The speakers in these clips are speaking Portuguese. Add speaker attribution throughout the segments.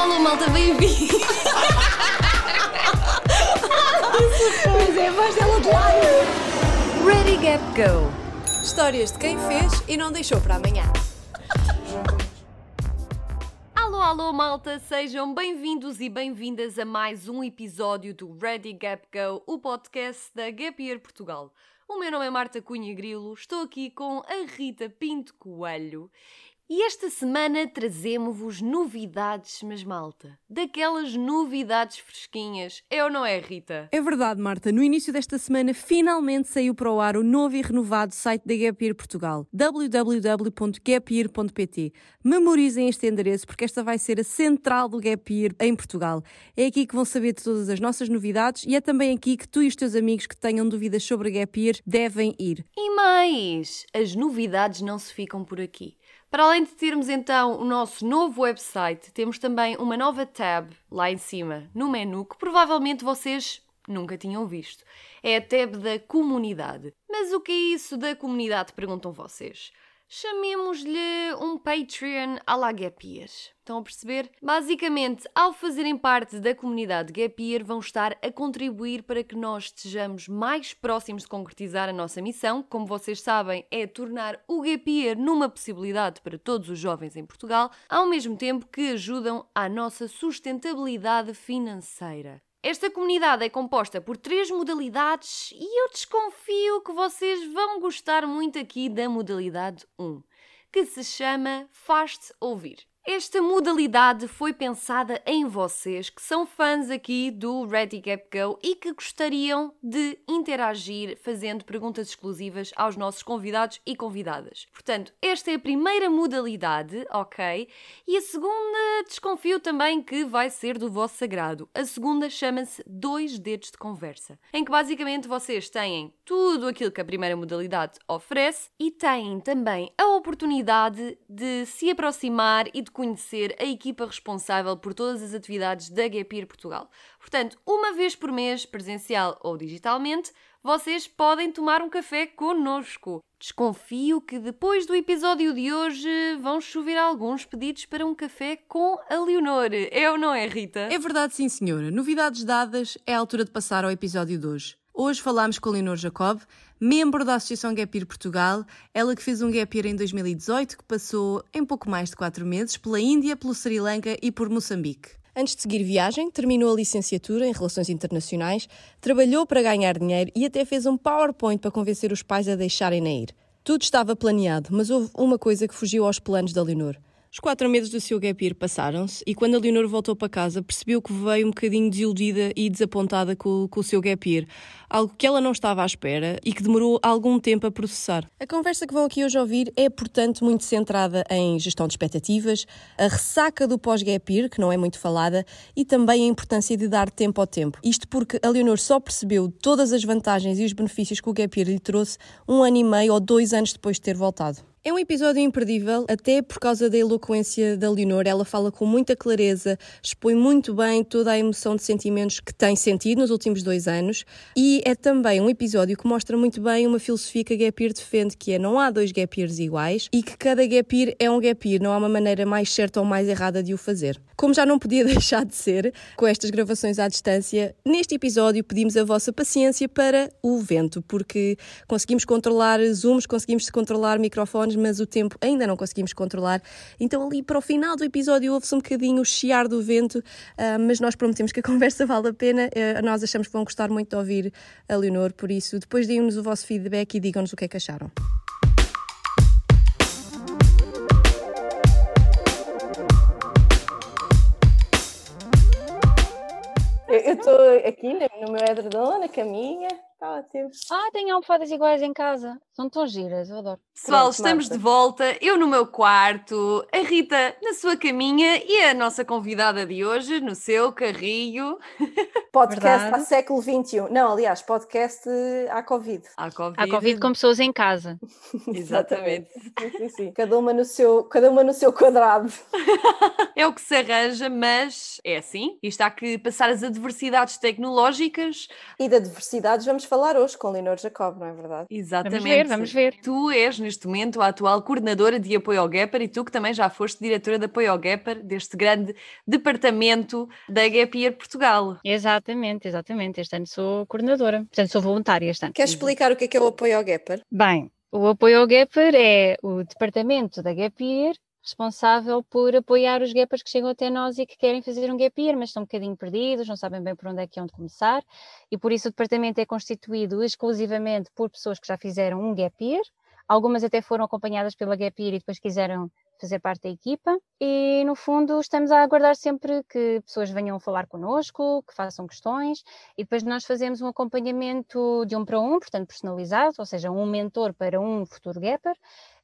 Speaker 1: alô, malta, bem-vindo!
Speaker 2: Pois é, a voz dela de lado.
Speaker 1: Ready, Gap, Go!
Speaker 2: Histórias de quem fez e não deixou para amanhã.
Speaker 1: Alô, alô, malta, sejam bem-vindos e bem-vindas a mais um episódio do Ready, Gap, Go, o podcast da Gap Year Portugal. O meu nome é Marta Cunha Grilo, estou aqui com a Rita Pinto Coelho e esta semana trazemos-vos novidades, mas malta, daquelas novidades fresquinhas, é ou não é, Rita?
Speaker 3: É verdade, Marta. No início desta semana, finalmente saiu para o ar o novo e renovado site da Gap Year Portugal, www.gapyear.pt. Memorizem este endereço porque esta vai ser a central do Gap Year em Portugal. É aqui que vão saber de todas as nossas novidades e é também aqui que tu e os teus amigos que tenham dúvidas sobre a Gap Year devem ir.
Speaker 1: E mais, as novidades não se ficam por aqui. Para além de termos então o nosso novo website, temos também uma nova tab lá em cima, no menu, que provavelmente vocês nunca tinham visto. É a tab da comunidade. Mas o que é isso da comunidade? Perguntam vocês chamemos-lhe um Patreon à la Gap Year. Estão a perceber? Basicamente, ao fazerem parte da comunidade Gap Year, vão estar a contribuir para que nós estejamos mais próximos de concretizar a nossa missão. Como vocês sabem, é tornar o Gap Year numa possibilidade para todos os jovens em Portugal, ao mesmo tempo que ajudam à nossa sustentabilidade financeira. Esta comunidade é composta por três modalidades e eu desconfio que vocês vão gostar muito aqui da modalidade 1, que se chama Faz-te Ouvir. Esta modalidade foi pensada em vocês que são fãs aqui do Ready Gap Go e que gostariam de interagir fazendo perguntas exclusivas aos nossos convidados e convidadas. Portanto, esta é a primeira modalidade, ok? E a segunda, desconfio também que vai ser do vosso sagrado. A segunda chama-se Dois Dedos de Conversa, em que basicamente vocês têm tudo aquilo que a primeira modalidade oferece e têm também a oportunidade de se aproximar e de de conhecer a equipa responsável por todas as atividades da Gapir Portugal. Portanto, uma vez por mês, presencial ou digitalmente, vocês podem tomar um café connosco. Desconfio que depois do episódio de hoje vão chover alguns pedidos para um café com a Leonor. É ou não é, Rita?
Speaker 3: É verdade, sim, senhora. Novidades dadas, é a altura de passar ao episódio de hoje. Hoje falámos com a Leonor Jacob, membro da Associação Gapir Portugal, ela que fez um Gapir em 2018 que passou em pouco mais de quatro meses pela Índia, pelo Sri Lanka e por Moçambique. Antes de seguir viagem, terminou a licenciatura em Relações Internacionais, trabalhou para ganhar dinheiro e até fez um PowerPoint para convencer os pais a deixarem-na ir. Tudo estava planeado, mas houve uma coisa que fugiu aos planos da Leonor. Os quatro meses do seu gap year passaram-se e quando a Leonor voltou para casa percebeu que veio um bocadinho desiludida e desapontada com, com o seu gap year, algo que ela não estava à espera e que demorou algum tempo a processar. A conversa que vão aqui hoje ouvir é, portanto, muito centrada em gestão de expectativas, a ressaca do pós-gap year, que não é muito falada, e também a importância de dar tempo ao tempo. Isto porque a Leonor só percebeu todas as vantagens e os benefícios que o gap year lhe trouxe um ano e meio ou dois anos depois de ter voltado. É um episódio imperdível, até por causa da eloquência da Leonor. Ela fala com muita clareza, expõe muito bem toda a emoção de sentimentos que tem sentido nos últimos dois anos. E é também um episódio que mostra muito bem uma filosofia que a Gap Year defende, que é não há dois Gap Years iguais e que cada Gap Year é um Gap Year, não há uma maneira mais certa ou mais errada de o fazer. Como já não podia deixar de ser, com estas gravações à distância, neste episódio pedimos a vossa paciência para o vento, porque conseguimos controlar zooms, conseguimos controlar microfones mas o tempo ainda não conseguimos controlar. Então, ali para o final do episódio, ouve-se um bocadinho o chiar do vento, uh, mas nós prometemos que a conversa vale a pena. Uh, nós achamos que vão gostar muito de ouvir a Leonor, por isso, depois deem-nos o vosso feedback e digam-nos o que é que acharam.
Speaker 2: Estou aqui no meu edredom, na caminha, Está ótimo.
Speaker 4: Ah, tenho almofadas iguais em casa. São tão giras, eu adoro.
Speaker 1: Pessoal, Pronto, estamos Marta. de volta. Eu no meu quarto, a Rita na sua caminha e a nossa convidada de hoje no seu carrinho.
Speaker 2: Podcast Verdade. século XXI. Não, aliás, podcast à Covid.
Speaker 4: À Covid. À Covid com pessoas em casa.
Speaker 1: Exatamente.
Speaker 2: sim, sim, sim. Cada uma no seu, cada uma no seu quadrado.
Speaker 1: é o que se arranja, mas é assim. Isto há que passar as adversidades tecnológicas.
Speaker 2: E da diversidade vamos falar hoje com Leonor Jacob, não é verdade?
Speaker 1: Exatamente.
Speaker 4: Vamos ver, vamos ver.
Speaker 1: Tu és neste momento a atual coordenadora de apoio ao GEPER e tu que também já foste diretora de apoio ao GEPER deste grande departamento da Gap Year Portugal.
Speaker 4: Exatamente, exatamente. Este ano sou coordenadora, portanto sou voluntária este ano.
Speaker 3: Queres explicar o que é, que é o apoio ao GEPER?
Speaker 4: Bem, o apoio ao GEPER é o departamento da Gap Year responsável por apoiar os gapers que chegam até nós e que querem fazer um gap year, mas estão um bocadinho perdidos, não sabem bem por onde é que é onde começar, e por isso o departamento é constituído exclusivamente por pessoas que já fizeram um gap year, algumas até foram acompanhadas pela gap year e depois quiseram fazer parte da equipa. E no fundo estamos a aguardar sempre que pessoas venham falar connosco, que façam questões. E depois nós fazemos um acompanhamento de um para um, portanto personalizado, ou seja, um mentor para um futuro gapper.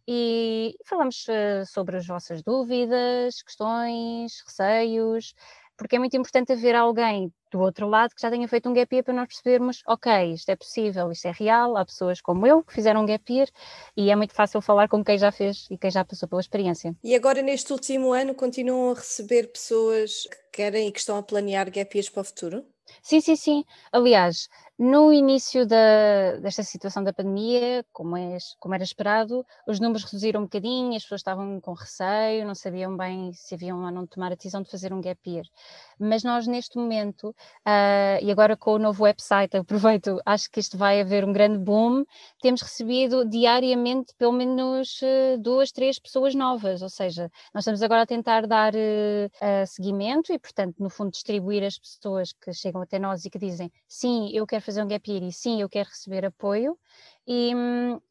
Speaker 4: E falamos uh, sobre as vossas dúvidas, questões, receios, porque é muito importante haver alguém do outro lado que já tenha feito um gap year para nós percebermos, ok, isto é possível, isto é real, há pessoas como eu que fizeram um gap year e é muito fácil falar com quem já fez e quem já passou pela experiência.
Speaker 3: E agora neste último ano continuam a receber pessoas que querem e que estão a planear gap years para o futuro?
Speaker 4: Sim, sim, sim. Aliás, no início da, desta situação da pandemia, como, é, como, era esperado, os números reduziram um bocadinho, as pessoas estavam com receio, não sabiam bem se haviam ou não tomar a decisão de fazer um gap year. Mas nós, neste momento, uh, e agora com o novo website, aproveito, acho que isto vai haver um grande boom, temos recebido diariamente pelo menos uh, duas, três pessoas novas, ou seja, nós estamos agora a tentar dar uh, seguimento e, portanto, no fundo, distribuir as pessoas que chegam até nós e que dizem sim, eu quero fazer um gap year e sim, eu quero receber apoio. E,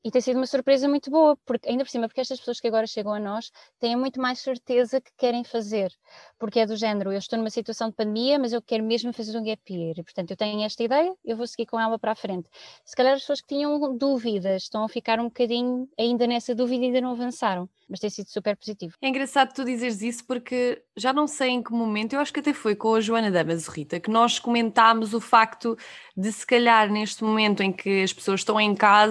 Speaker 4: e, tem sido uma surpresa muito boa, porque ainda por cima, porque estas pessoas que agora chegam a nós têm muito mais certeza que querem fazer, porque é do género, eu estou numa situação de pandemia, mas eu quero mesmo fazer um gap year, e portanto eu tenho esta ideia, eu vou seguir com ela para a frente. Se calhar as pessoas que tinham dúvidas estão a ficar um bocadinho ainda nessa dúvida e ainda não avançaram, mas tem sido super positivo.
Speaker 1: É engraçado tu dizeres isso porque já não sei em que momento, eu acho que até foi com a Joana Damas Rita, que nós comentámos o facto de se calhar neste momento em que as pessoas estão em casa,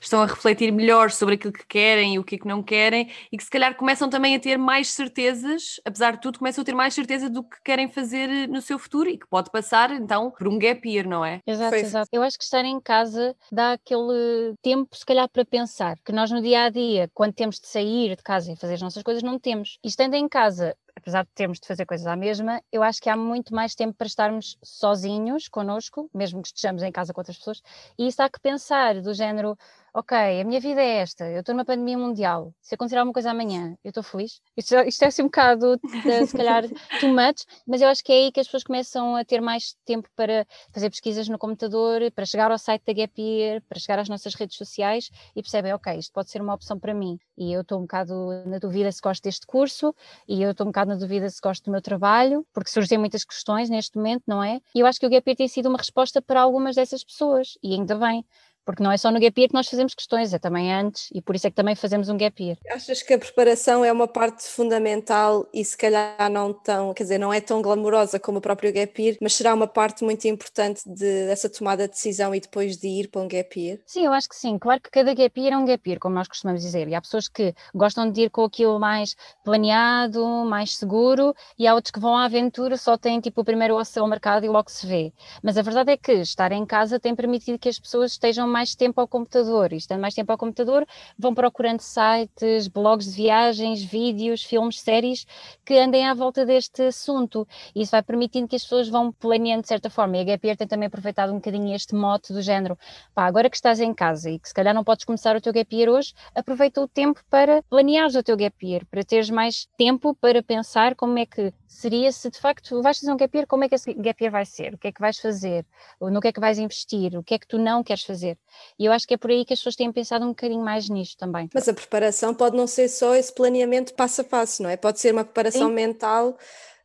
Speaker 1: estão a refletir melhor sobre aquilo que querem e o que, é que não querem e que se calhar começam também a ter mais certezas, apesar de tudo, começam a ter mais certeza do que querem fazer no seu futuro e que pode passar então por um gap year, não é?
Speaker 4: Exato, foi. exato. Eu acho que estar em casa dá aquele tempo se calhar para pensar, que nós no dia a dia, quando temos de sair de casa e fazer as nossas coisas, não temos. E estando em casa, apesar de termos de fazer coisas à mesma, eu acho que há muito mais tempo para estarmos sozinhos connosco, mesmo que estejamos em casa com outras pessoas, e isso há que pensar, do género, ok, a minha vida é esta, eu estou numa pandemia mundial, se acontecer alguma coisa amanhã, eu estou feliz. Isto, isto é assim um bocado, de, se calhar, too much, mas eu acho que é aí que as pessoas começam a ter mais tempo para fazer pesquisas no computador, para chegar ao site da Gap Year, para chegar às nossas redes sociais e percebem, ok, isto pode ser uma opção para mim. E eu estou um bocado na dúvida se gosto deste curso, e eu estou um bocado na dúvida se gosto do meu trabalho, porque surgem muitas questões neste momento, não é? E eu acho que o Gap Year tem sido uma resposta para algumas dessas pessoas, e ainda bem, porque não é só no gap year que nós fazemos questões, é também antes, e por isso é que também fazemos um gap year.
Speaker 3: Achas que a preparação é uma parte fundamental e se calhar não tão, quer dizer, não é tão glamourosa como o próprio gap year, mas será uma parte muito importante de, dessa tomada de decisão e depois de ir para um gap year?
Speaker 4: Sim, eu acho que sim. Claro que cada gap year é um gap year, como nós costumamos dizer, e há pessoas que gostam de ir com aquilo mais planeado, mais seguro, e há outros que vão à aventura, só têm tipo o primeiro osso ao mercado e logo se vê. Mas a verdade é que estar em casa tem permitido que as pessoas estejam mais tempo ao computador e estando mais tempo ao computador vão procurando sites, blogs de viagens, vídeos, filmes, séries que andem à volta deste assunto. Isso vai permitindo que as pessoas vão planeando de certa forma. E a Gap Year tem também aproveitado um bocadinho este mote do género, pá, agora que estás em casa e que se calhar não podes começar o teu Gap Year hoje, aproveita o tempo para planear o teu Gap Year, para teres mais tempo para pensar como é que seria se de facto vais fazer um gap year, como é que esse gap year vai ser? O que é que vais fazer? No que é que vais investir? O que é que tu não queres fazer? E eu acho que é por aí que as pessoas têm pensado um bocadinho mais nisto também.
Speaker 3: Mas a preparação pode não ser só esse planeamento passo a passo, não é? Pode ser uma preparação Sim. mental.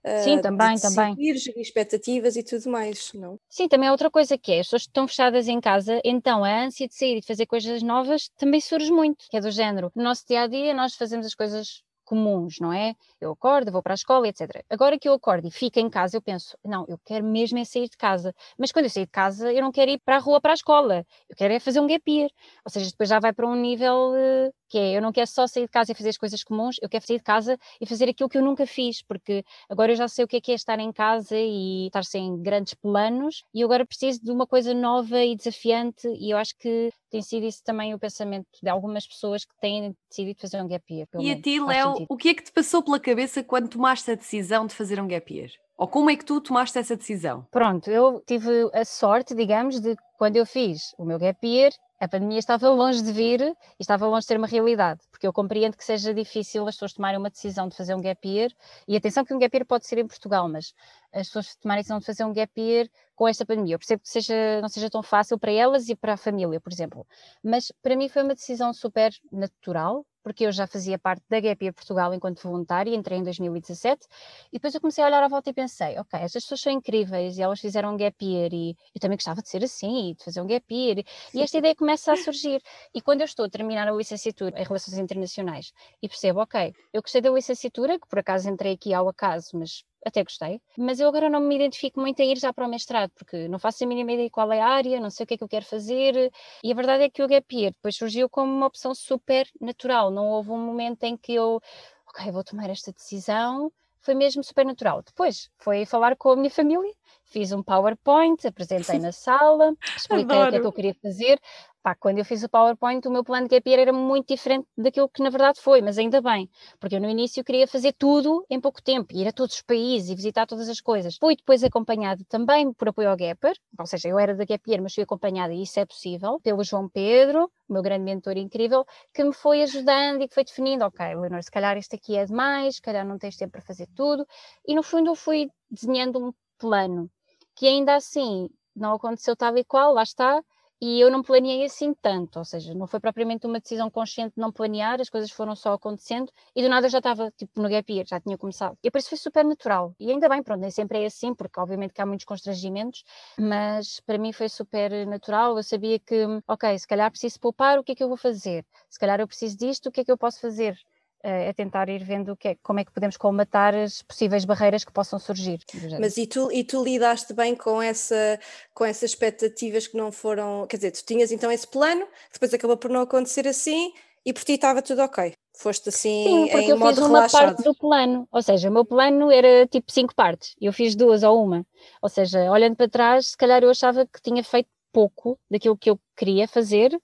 Speaker 4: Uh, Sim, também, de
Speaker 3: também.
Speaker 4: Gerir
Speaker 3: expectativas e tudo mais, não?
Speaker 4: Sim, também é outra coisa que é, as pessoas estão fechadas em casa, então a ânsia de sair e de fazer coisas novas também surge muito, que é do género. No nosso dia a dia, nós fazemos as coisas comuns, não é? Eu acordo, vou para a escola, etc. Agora que eu acordo e fico em casa, eu penso, não, eu quero mesmo é sair de casa. Mas quando eu sair de casa, eu não quero ir para a rua, para a escola. Eu quero é fazer um gap year. Ou seja, depois já vai para um nível uh, que é, eu não quero só sair de casa e fazer as coisas comuns, eu quero sair de casa e fazer aquilo que eu nunca fiz, porque agora eu já sei o que é que é estar em casa e estar sem grandes planos, e agora preciso de uma coisa nova e desafiante, e eu acho que tem sido isso também o pensamento de algumas pessoas que têm decidido fazer um gap year.
Speaker 1: E a ti, Léo, o que é que te passou pela cabeça quando tomaste a decisão de fazer um gap year? Ou como é que tu tomaste essa decisão?
Speaker 4: Pronto, eu tive a sorte, digamos, de quando eu fiz o meu gap year, a pandemia estava longe de vir e estava longe de ser uma realidade, porque eu compreendo que seja difícil as pessoas tomarem uma decisão de fazer um gap year, e atenção que um gap year pode ser em Portugal, mas as pessoas tomarem a decisão de fazer um gap year com esta pandemia. Eu percebo que seja, não seja tão fácil para elas e para a família, por exemplo, mas para mim foi uma decisão super natural, porque eu já fazia parte da Gap Year Portugal enquanto voluntária, entrei em 2017, e depois eu comecei a olhar à volta e pensei, ok, estas pessoas são incríveis e elas fizeram um Gap Year e eu também gostava de ser assim, de fazer um Gap Year, e esta ideia começa a surgir. E quando eu estou a terminar a licenciatura em Relações Internacionais e percebo, ok, eu gostei da licenciatura, que por acaso entrei aqui ao acaso, mas até gostei, mas eu agora não me identifico muito em ir já para o mestrado, porque não faço a mínima ideia qual é a área, não sei o que é que eu quero fazer, e a verdade é que o gap year depois surgiu como uma opção super natural, não houve um momento em que eu, ok, vou tomar esta decisão, foi mesmo super natural. Depois foi falar com a minha família, fiz um PowerPoint, apresentei na sala, expliquei Adoro. o que é que eu queria fazer. Pá, quando eu fiz o PowerPoint, o meu plano de gap year era muito diferente daquilo que na verdade foi, mas ainda bem, porque eu no início queria fazer tudo em pouco tempo, ir a todos os países e visitar todas as coisas. Fui depois acompanhado também por apoio ao Gapper, ou seja, eu era da Gap Year, mas fui acompanhada, e isso é possível, pelo João Pedro, meu grande mentor incrível, que me foi ajudando e que foi definindo, ok, Leonor, se calhar isto aqui é demais, se calhar não tens tempo para fazer tudo, e no fundo eu fui desenhando um plano, que ainda assim não aconteceu tal e qual, lá está, e eu não planeei assim tanto, ou seja, não foi propriamente uma decisão consciente de não planear, as coisas foram só acontecendo e do nada eu já estava tipo no gap year, já tinha começado. E por isso foi super natural. E ainda bem, pronto, nem sempre é assim, porque obviamente que há muitos constrangimentos, mas para mim foi super natural. Eu sabia que, ok, se calhar preciso poupar, o que é que eu vou fazer? Se calhar eu preciso disto, o que é que eu posso fazer? É tentar ir vendo que é, como é que podemos colmatar as possíveis barreiras que possam surgir.
Speaker 3: Mas e tu, e tu lidaste bem com, essa, com essas expectativas que não foram. Quer dizer, tu tinhas então esse plano, depois acabou por não acontecer assim e por ti estava tudo ok. Foste assim
Speaker 4: Sim, porque
Speaker 3: em
Speaker 4: eu
Speaker 3: modo
Speaker 4: fiz uma
Speaker 3: relaxado.
Speaker 4: parte do plano, ou seja, o meu plano era tipo cinco partes, eu fiz duas ou uma. Ou seja, olhando para trás, se calhar eu achava que tinha feito pouco daquilo que eu queria fazer,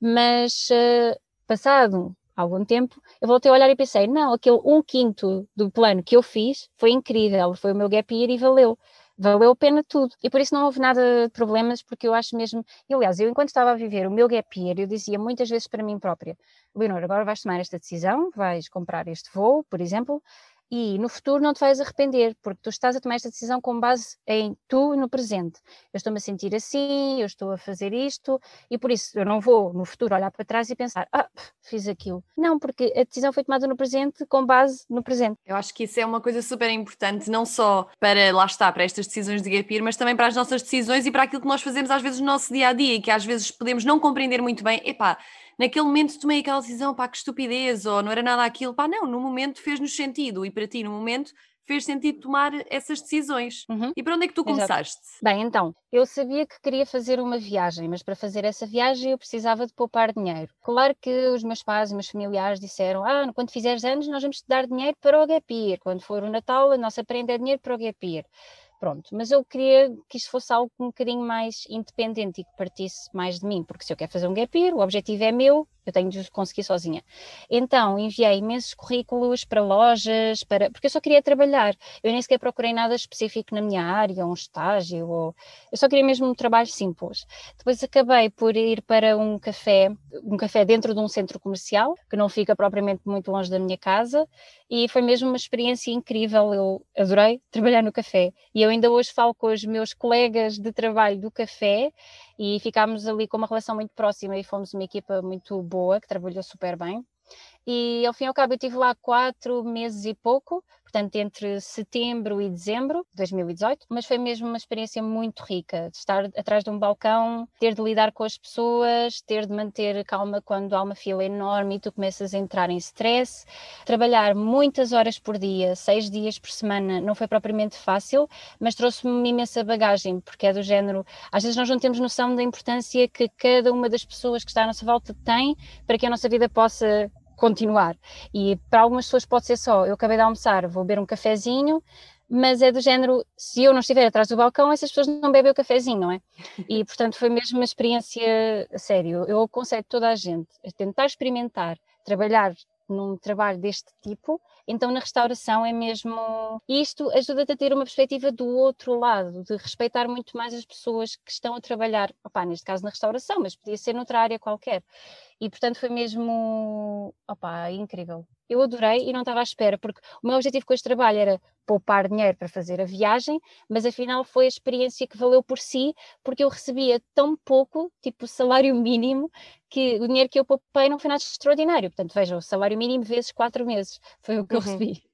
Speaker 4: mas uh, passado algum tempo, eu voltei a olhar e pensei, não, aquele um quinto do plano que eu fiz foi incrível, foi o meu gap year e valeu. Valeu a pena tudo. E por isso não houve nada de problemas, porque eu acho mesmo. E, aliás, eu enquanto estava a viver o meu gap year, eu dizia muitas vezes para mim própria: Leonor, agora vais tomar esta decisão, vais comprar este voo, por exemplo, e no futuro não te vais arrepender, porque tu estás a tomar esta decisão com base em tu no presente. Eu estou-me a sentir assim, eu estou a fazer isto, e por isso eu não vou no futuro olhar para trás e pensar, ah, fiz aquilo. Não, porque a decisão foi tomada no presente com base no presente.
Speaker 1: Eu acho que isso é uma coisa super importante, não só para, lá está, para estas decisões de gap year, mas também para as nossas decisões e para aquilo que nós fazemos às vezes no nosso dia a dia, e que às vezes podemos não compreender muito bem. Epá, naquele momento tomei aquela decisão, pá, que estupidez, ou não era nada aquilo, pá, não, no momento fez-nos sentido e para ti, no momento, fez sentido tomar essas decisões. Uhum. E para onde é que tu começaste?
Speaker 4: Exato. Bem, então, eu sabia que queria fazer uma viagem, mas para fazer essa viagem eu precisava de poupar dinheiro. Claro que os meus pais e meus familiares disseram: Ah, quando fizeres anos, nós vamos te dar dinheiro para o Gapir. Quando for o Natal, a nossa prenda é dinheiro para o Gapir. Pronto, mas eu queria que isto fosse algo um bocadinho mais independente e que partisse mais de mim, porque se eu quero fazer um gap year, o objetivo é meu, eu tenho de conseguir sozinha. Então, enviei imensos currículos para lojas, para porque eu só queria trabalhar. Eu nem sequer procurei nada específico na minha área, um estágio, ou eu só queria mesmo um trabalho simples. Depois acabei por ir para um café, um café dentro de um centro comercial, que não fica propriamente muito longe da minha casa, e foi mesmo uma experiência incrível. Eu adorei trabalhar no café. E eu ainda hoje falo com os meus colegas de trabalho do café e ficámos ali com uma relação muito próxima e fomos uma equipa muito boa, que trabalhou super bem. E ao fim e ao cabo eu estive lá quatro meses e pouco, portanto entre setembro e dezembro de 2018, mas foi mesmo uma experiência muito rica, de estar atrás de um balcão, ter de lidar com as pessoas, ter de manter calma quando há uma fila enorme e tu começas a entrar em stress, trabalhar muitas horas por dia, seis dias por semana, não foi propriamente fácil, mas trouxe-me uma imensa bagagem, porque é do género, às vezes nós não temos noção da importância que cada uma das pessoas que está à nossa volta tem para que a nossa vida possa continuar. E para algumas pessoas pode ser só, eu acabei de almoçar, vou beber um cafezinho, mas é do género, se eu não estiver atrás do balcão, essas pessoas não bebem o cafezinho, não é? E portanto foi mesmo uma experiência sério. Eu aconselho toda a gente a tentar experimentar, trabalhar num trabalho deste tipo, então na restauração é mesmo. Isto ajuda-te a ter uma perspectiva do outro lado, de respeitar muito mais as pessoas que estão a trabalhar, opá, neste caso na restauração, mas podia ser noutra área qualquer. E portanto foi mesmo opá, incrível. Eu adorei e não estava à espera, porque o meu objetivo com este trabalho era poupar dinheiro para fazer a viagem, mas afinal foi a experiência que valeu por si, porque eu recebia tão pouco, tipo salário mínimo, que o dinheiro que eu poupei não foi nada extraordinário. Portanto, veja, o salário mínimo vezes quatro meses foi o que uhum. eu recebi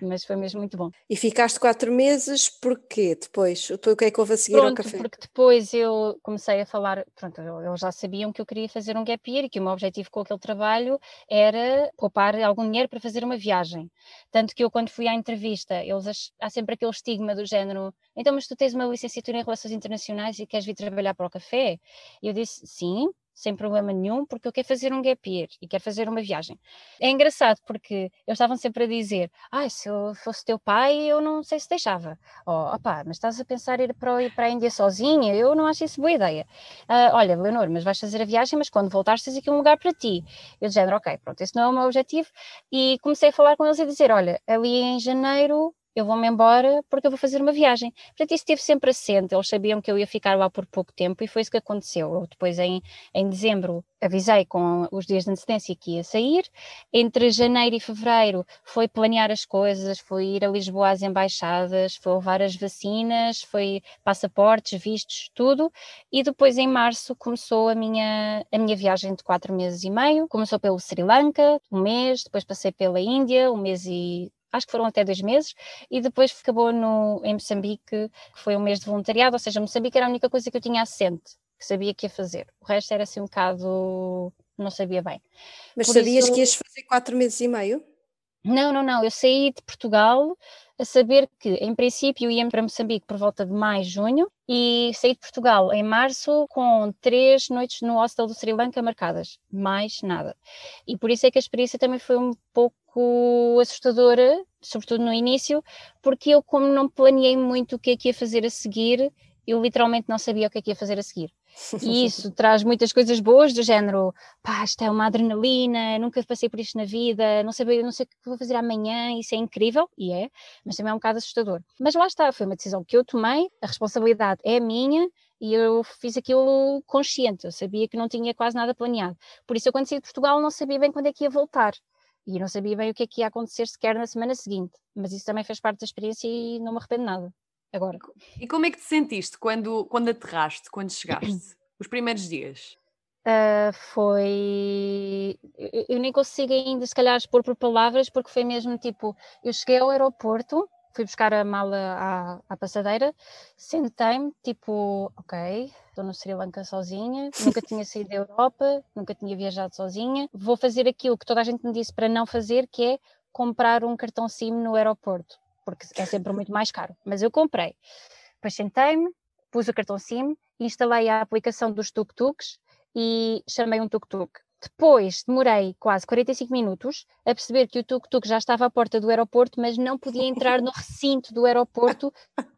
Speaker 4: mas foi mesmo muito bom.
Speaker 3: E ficaste quatro meses, porquê depois? O que é que houve a seguir
Speaker 4: pronto,
Speaker 3: ao café?
Speaker 4: Porque depois eu comecei a falar, pronto, eles já sabiam que eu queria fazer um gap year e que o meu objetivo com aquele trabalho era poupar algum dinheiro para fazer uma viagem. Tanto que eu quando fui à entrevista, eles há sempre aquele estigma do género, então mas tu tens uma licenciatura em Relações Internacionais e queres vir trabalhar para o café? E eu disse, sim, sem problema nenhum, porque eu quero fazer um gap year e quero fazer uma viagem. É engraçado porque eles estavam sempre a dizer: ah, se eu fosse teu pai, eu não sei se deixava. Oh, opá, mas estás a pensar ir para, ir para a Índia sozinha? Eu não acho isso boa ideia. Uh, olha, Leonor, mas vais fazer a viagem, mas quando voltares tens aqui um lugar para ti. Eu dizendo, ok, pronto, esse não é o meu objetivo. E comecei a falar com eles e dizer: olha, ali em janeiro eu vou-me embora porque eu vou fazer uma viagem. Portanto, isso esteve sempre assente, eles sabiam que eu ia ficar lá por pouco tempo e foi isso que aconteceu. Eu depois, em, em dezembro, avisei com os dias de antecedência que ia sair. Entre janeiro e fevereiro foi planear as coisas, foi ir a Lisboa às embaixadas, foi levar as vacinas, foi passaportes, vistos, tudo. E depois, em março, começou a minha, a minha viagem de quatro meses e meio. Começou pelo Sri Lanka, um mês, depois passei pela Índia, um mês e acho que foram até dois meses, e depois acabou no, em Moçambique, que foi um mês de voluntariado, ou seja, Moçambique era a única coisa que eu tinha assente, que sabia que ia fazer. O resto era assim um bocado, não sabia bem.
Speaker 3: Mas Por sabias isso... que ias fazer quatro meses e meio?
Speaker 4: Não, não, não. Eu saí de Portugal a saber que, em princípio, ia para Moçambique por volta de maio, junho, e saí de Portugal em março com três noites no hostel do Sri Lanka marcadas, mais nada. E por isso é que a experiência também foi um pouco assustadora, sobretudo no início, porque eu, como não planeei muito o que é que ia fazer a seguir, eu literalmente não sabia o que é que ia fazer a seguir. E isso traz muitas coisas boas, do género, pá, isto é uma adrenalina, nunca passei por isto na vida, não sei, não sei o que vou fazer amanhã, isso é incrível, e é, mas também é um bocado assustador. Mas lá está, foi uma decisão que eu tomei, a responsabilidade é minha, e eu fiz aquilo consciente, eu sabia que não tinha quase nada planeado. Por isso, eu quando saí de Portugal não sabia bem quando é que ia voltar. E não sabia bem o que é que ia acontecer sequer na semana seguinte. Mas isso também fez parte da experiência e não me arrependo nada agora.
Speaker 1: E como é que te sentiste quando, quando aterraste, quando chegaste? Os primeiros dias?
Speaker 4: Uh, foi. Eu, eu, nem consigo ainda, se calhar, expor por palavras, porque foi mesmo tipo: eu cheguei ao aeroporto, fui buscar a mala à, à passadeira, sentei-me, tipo, ok, estou no Sri Lanka sozinha, nunca tinha saído da Europa, nunca tinha viajado sozinha, vou fazer aquilo que toda a gente me disse para não fazer, que é comprar um cartão SIM no aeroporto porque é sempre muito mais caro. Mas eu comprei. Depois sentei-me, pus o cartão SIM, instalei a aplicação dos tuk-tuks e chamei um tuk-tuk. Depois demorei quase 45 minutos a perceber que o tuk-tuk já estava à porta do aeroporto, mas não podia entrar no recinto do aeroporto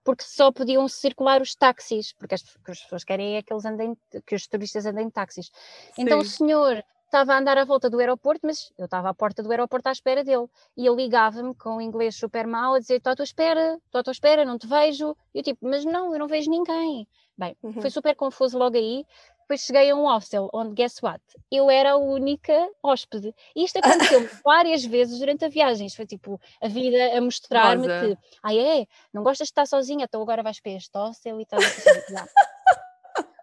Speaker 4: porque só podiam circular os táxis, porque as, as pessoas querem é que, eles andem, que os turistas andem de táxis. Sim. Então o senhor estava a andar à volta do aeroporto, mas eu estava à porta do aeroporto à espera dele. E ele ligava-me com o inglês super mau a dizer: Estou à tua espera, estou à tua espera, não te vejo. E eu tipo: Mas não, eu não vejo ninguém. Bem, uhum. foi super confuso logo aí. Depois cheguei a um hostel onde, guess what? Eu era a única hóspede. E isto aconteceu várias vezes durante a viagem. Isto foi tipo a vida a mostrar-me que, ah é, não gostas de estar sozinha, então agora vais para este hostel e a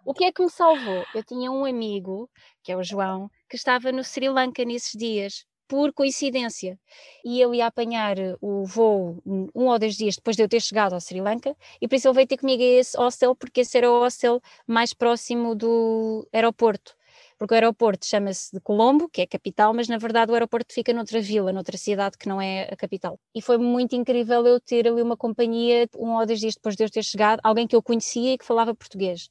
Speaker 4: O que é que me salvou? Eu tinha um amigo, que é o João, que estava no Sri Lanka nesses dias, por coincidência. E eu ia apanhar o voo um ou dois dias depois de eu ter chegado ao Sri Lanka, e por isso ele veio ter comigo a esse hostel, porque esse era o hostel mais próximo do aeroporto. Porque o aeroporto chama-se de Colombo, que é capital, mas na verdade o aeroporto fica noutra vila, noutra cidade que não é a capital. E foi muito incrível eu ter ali uma companhia, um ou dois dias depois de eu ter chegado, alguém que eu conhecia e que falava português.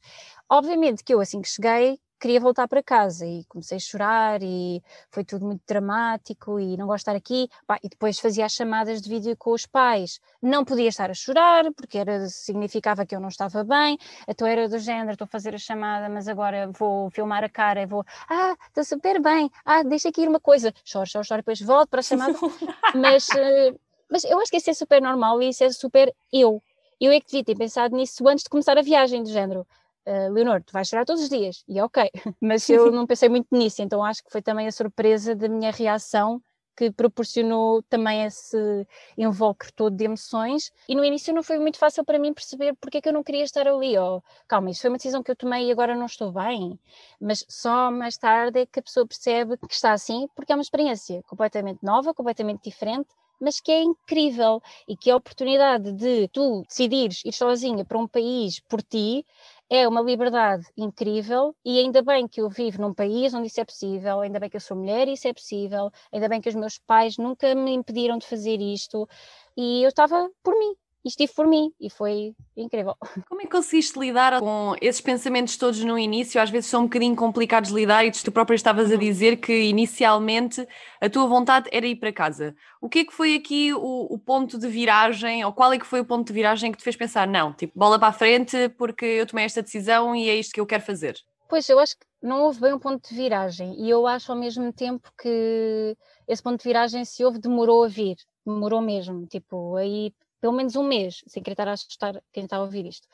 Speaker 4: Obviamente que eu, assim que cheguei, queria voltar para casa e comecei a chorar e foi tudo muito dramático e não gosto de estar aqui. e depois fazia as chamadas de vídeo com os pais. Não podia estar a chorar porque era, significava que eu não estava bem. Então era do género, estou a fazer a chamada, mas agora vou filmar a cara e vou, ah, estou super bem, ah, deixa aqui ir uma coisa. Choro, choro, choro, depois volto para a chamada. mas, eh, mas eu acho que isso é super normal e isso é super eu. Eu é que devia ter pensado nisso antes de começar a viagem, do género uh, Leonor, tu vais chorar todos os dias, e é ok, mas eu não pensei muito nisso, então acho que foi também a surpresa da minha reação que proporcionou também esse invólucro todo de emoções. E no início não foi muito fácil para mim perceber porque é que eu não queria estar ali, oh, calma, isso foi uma decisão que eu tomei e agora não estou bem, mas só mais tarde é que a pessoa percebe que está assim porque é uma experiência completamente nova, completamente diferente mas que é incrível e que a oportunidade de tu decidires ir sozinha para um país por ti é uma liberdade incrível e ainda bem que eu vivo num país onde isso é possível, ainda bem que eu sou mulher e isso é possível, ainda bem que os meus pais nunca me impediram de fazer isto e eu estava por mim, e estive por mim e foi incrível.
Speaker 1: Como é que conseguiste lidar com esses pensamentos todos no início? Às vezes são um bocadinho complicados de lidar e tu própria estavas a uhum. dizer que inicialmente a tua vontade era ir para casa. O que é que foi aqui o, o, ponto de viragem, ou qual é que foi o ponto de viragem que te fez pensar, não, tipo, bola para a frente porque eu tomei esta decisão e é isto que eu quero fazer?
Speaker 4: Pois, eu acho que não houve bem um ponto de viragem e eu acho ao mesmo tempo que esse ponto de viragem se houve demorou a vir, demorou mesmo, tipo, aí pelo menos um mês, sem querer estar a assustar quem está a ouvir isto.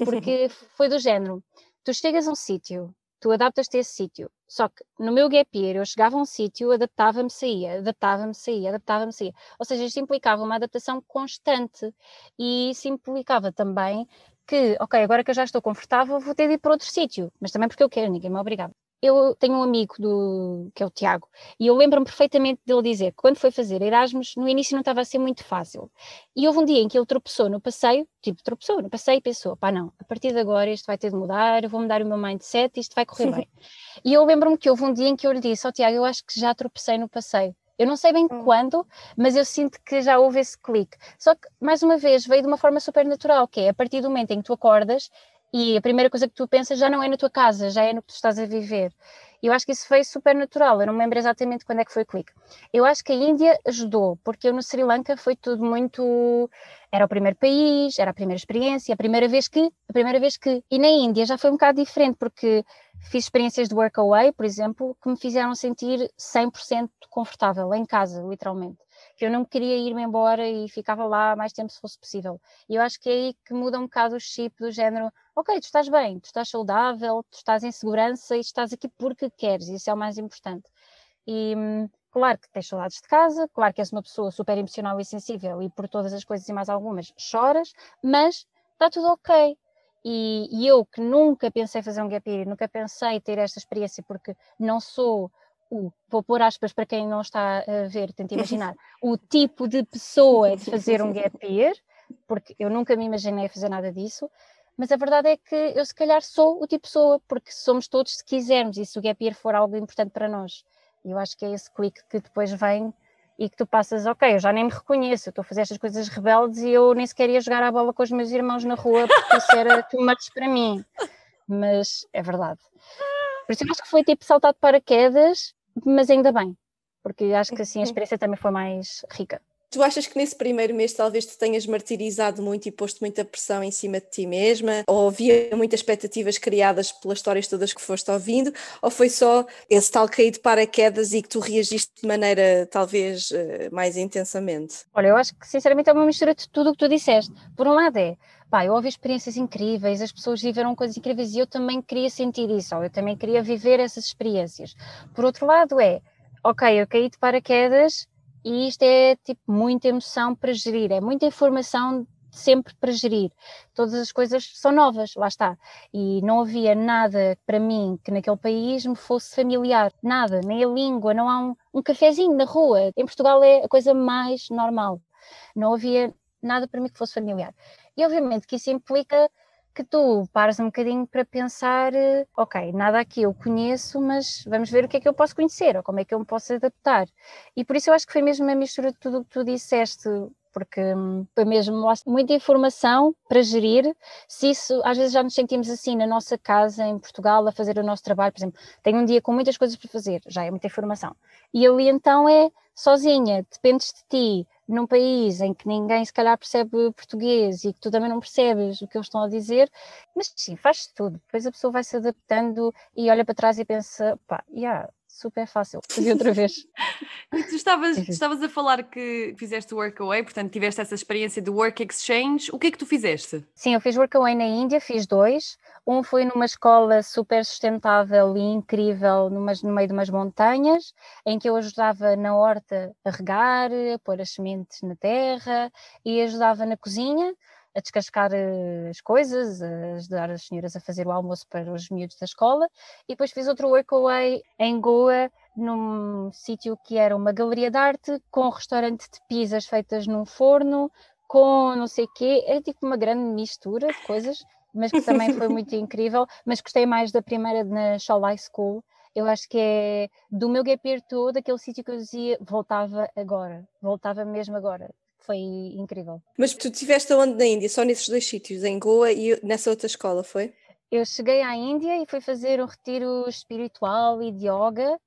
Speaker 4: Porque foi do género: tu chegas a um sítio, tu adaptas-te a esse sítio. Só que no meu gap year, eu chegava a um sítio, adaptava-me, saía, adaptava-me, saía, adaptava-me, saía. Ou seja, isto implicava uma adaptação constante e isso implicava também que, ok, agora que eu já estou confortável, vou ter de ir para outro sítio, mas também porque eu quero, ninguém me obrigado eu tenho um amigo do, que é o Tiago, e eu lembro-me perfeitamente dele dizer que quando foi fazer Erasmus, no início não estava a ser muito fácil. E houve um dia em que ele tropeçou no passeio, tipo, tropeçou no passeio e pensou: pá, não, a partir de agora isto vai ter de mudar, eu vou mudar o meu mindset isto vai correr bem. E eu lembro-me que houve um dia em que eu lhe disse: Ó oh, Tiago, eu acho que já tropecei no passeio. Eu não sei bem hum. quando, mas eu sinto que já houve esse clique. Só que, mais uma vez, veio de uma forma super natural, que é a partir do momento em que tu acordas e a primeira coisa que tu pensas já não é na tua casa, já é no que tu estás a viver. E eu acho que isso foi super natural, eu não me lembro exatamente quando é que foi o clique. Eu acho que a Índia ajudou, porque eu no Sri Lanka foi tudo muito. Era o primeiro país, era a primeira experiência, a primeira vez que. A primeira vez que. E na Índia já foi um bocado diferente, porque fiz experiências de workaway, por exemplo, que me fizeram sentir 100% confortável em casa, literalmente que eu não queria ir-me embora e ficava lá mais tempo se fosse possível. E eu acho que é aí que muda um bocado o chip do género, ok, tu estás bem, tu estás saudável, tu estás em segurança e estás aqui porque queres, isso é o mais importante. E hum, claro que tens saudades de casa, claro que és uma pessoa super emocional e sensível e por todas as coisas e mais algumas choras, mas está tudo ok. E, e, eu que nunca pensei fazer um gap year, nunca pensei ter esta experiência porque não sou o, vou pôr aspas para quem não está a ver, tenta imaginar, o tipo de pessoa de fazer um gap year, porque eu nunca me imaginei fazer nada disso, mas a verdade é que eu se calhar sou o tipo de pessoa, porque somos todos se quisermos e se o gap year for algo importante para nós. Eu acho que é esse clique que depois vem e que tu passas, ok, eu já nem me reconheço, eu estou a fazer estas coisas rebeldes e eu nem sequer ia jogar a bola com os meus irmãos na rua porque isso era too much para mim. Mas é verdade. Por isso eu acho que foi tipo saltar de paraquedas mas ainda bem, porque acho que assim a experiência também foi mais rica.
Speaker 3: Tu achas que nesse primeiro mês talvez te tenhas martirizado muito e posto muita pressão em cima de ti mesma? Ou havia muitas expectativas criadas pelas histórias todas que foste ouvindo? Ou foi só esse tal cair de paraquedas e que tu reagiste de maneira talvez eh, mais intensamente?
Speaker 4: Olha, eu acho que sinceramente é uma mistura de tudo o que tu disseste. Por um lado é, pá, eu ouvi experiências incríveis, as pessoas viveram coisas incríveis e eu também queria sentir isso, ou eu também queria viver essas experiências. Por outro lado é, ok, eu caí de paraquedas e isto é tipo muita emoção para gerir, é muita informação sempre para gerir. Todas as coisas são novas, lá está. E não havia nada para mim que naquele país me fosse familiar, nada, nem a língua, não há um, um cafezinho na rua. Em Portugal é a coisa mais normal. Não havia nada para mim que fosse familiar. E obviamente que isso implica que tu pares um bocadinho para pensar, eh, ok, nada aqui eu conheço, mas vamos ver o que é que eu posso conhecer, ou como é que eu me posso adaptar. E por isso eu acho que foi mesmo uma mistura de tudo o que tu disseste, porque hum, foi mesmo muita informação para gerir. Se isso, às vezes já nos sentimos assim na nossa casa, em Portugal, a fazer o nosso trabalho, por exemplo, tenho um dia com muitas coisas para fazer, já é muita informação. E ali então é sozinha, dependes de ti, num país em que ninguém se calhar percebe português e que tu também não percebes o que eles estão a dizer, mas sim, faz tudo. Depois a pessoa vai se adaptando e olha para trás e pensa, pá, yeah, super fácil, fazer outra vez.
Speaker 1: e tu estavas, estavas a falar que fizeste workaway, portanto tiveste essa experiência de work exchange, o que é que tu fizeste?
Speaker 4: Sim, eu fiz workaway na Índia, fiz dois, um foi numa escola super sustentável e incrível numas, no meio de umas montanhas, em que eu ajudava na horta a regar, a pôr as sementes na terra e ajudava na cozinha, a descascar eh, as coisas, a ajudar as senhoras a fazer o almoço para os miúdos da escola. E depois fiz outro workaway em Goa, num sítio que era uma galeria de arte, com um restaurante de pizzas feitas num forno, com não sei o quê. Era tipo uma grande mistura de coisas, mas que também foi muito incrível. Mas gostei mais da primeira na Sholai School. Eu acho que é do meu gap year todo, aquele sítio que eu dizia, voltava agora, voltava mesmo agora foi incrível.
Speaker 3: Mas tu estiveste onde na Índia? Só nesses dois sítios, em Goa e nessa outra escola, foi?
Speaker 4: Eu cheguei à Índia e fui fazer um retiro espiritual e de yoga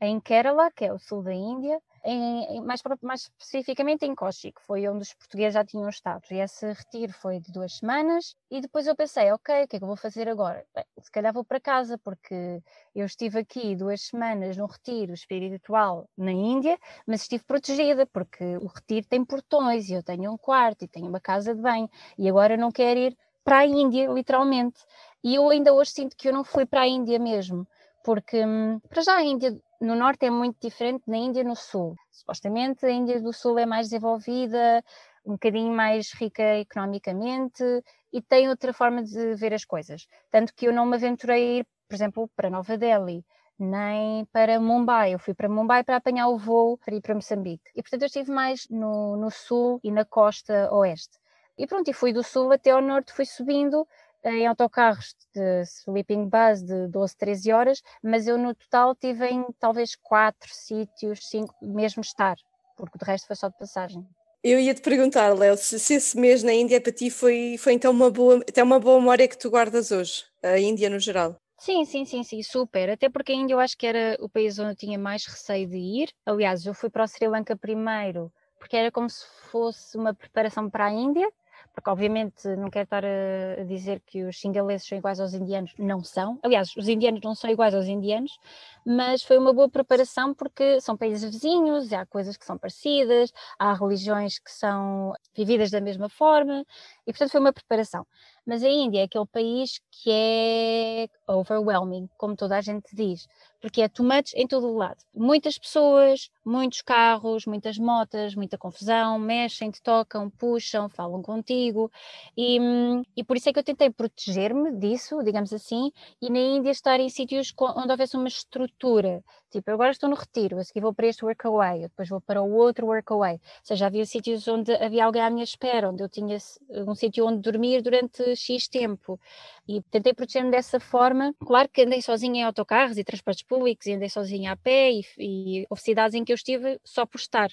Speaker 4: em Kerala, que é o sul da Índia, em, mais, mais especificamente em Kochi, que foi onde os portugueses já tinham estado. E esse retiro foi de duas semanas. E depois eu pensei, ok, o que é que eu vou fazer agora? Bem, se calhar vou para casa, porque eu estive aqui duas semanas num retiro espiritual na Índia, mas estive protegida, porque o retiro tem portões e eu tenho um quarto e tenho uma casa de banho. E agora não quero ir para a Índia, literalmente. E eu ainda hoje sinto que eu não fui para a Índia mesmo, porque hum, para já a Índia no norte é muito diferente da Índia no sul. Supostamente a Índia do Sul é mais desenvolvida, um bocadinho mais rica economicamente e tem outra forma de ver as coisas. Tanto que eu não me aventurei a ir, por exemplo, para Nova Delhi, nem para Mumbai. Eu fui para Mumbai para apanhar o voo para ir para Moçambique. E portanto eu estive mais no, no sul e na costa oeste. E pronto, e fui do sul até ao norte, fui subindo em autocarros de sleeping bus de 12, 13 horas, mas eu no total tive em talvez 4 sítios, 5, mesmo estar, porque o resto foi só de passagem.
Speaker 3: Eu ia te perguntar, Léo, se, se, esse mês na Índia para ti foi, foi então uma boa, até uma boa memória que tu guardas hoje, a Índia no geral.
Speaker 4: Sim, sim, sim, sim, super. Até porque a Índia eu acho que era o país onde eu tinha mais receio de ir. Aliás, eu fui para o Sri Lanka primeiro, porque era como se fosse uma preparação para a Índia porque obviamente não quero estar a dizer que os singaleses são iguais aos indianos, não são. Aliás, os indianos não são iguais aos indianos, mas foi uma boa preparação porque são países vizinhos, há coisas que são parecidas, há religiões que são vividas da mesma forma, e portanto foi uma preparação. Mas a Índia é aquele país que é overwhelming, como toda a gente diz, porque é much em todo o lado. Muitas pessoas, muitos carros, muitas motas, muita confusão, mexem, te tocam, puxam, falam contigo, e, e por isso é que eu tentei proteger-me disso, digamos assim, e na Índia estar em sítios onde houvesse uma estrutura, Tipo, eu agora estou no retiro, a seguir vou para este workaway, depois vou para o outro workaway. Ou seja, havia sítios onde havia alguém à minha espera, onde eu tinha um sítio onde dormir durante X tempo. E tentei proteger-me dessa forma. Claro que andei sozinha em autocarros e transportes públicos, e andei sozinha a pé, e, e houve cidades em que eu estive só por estar.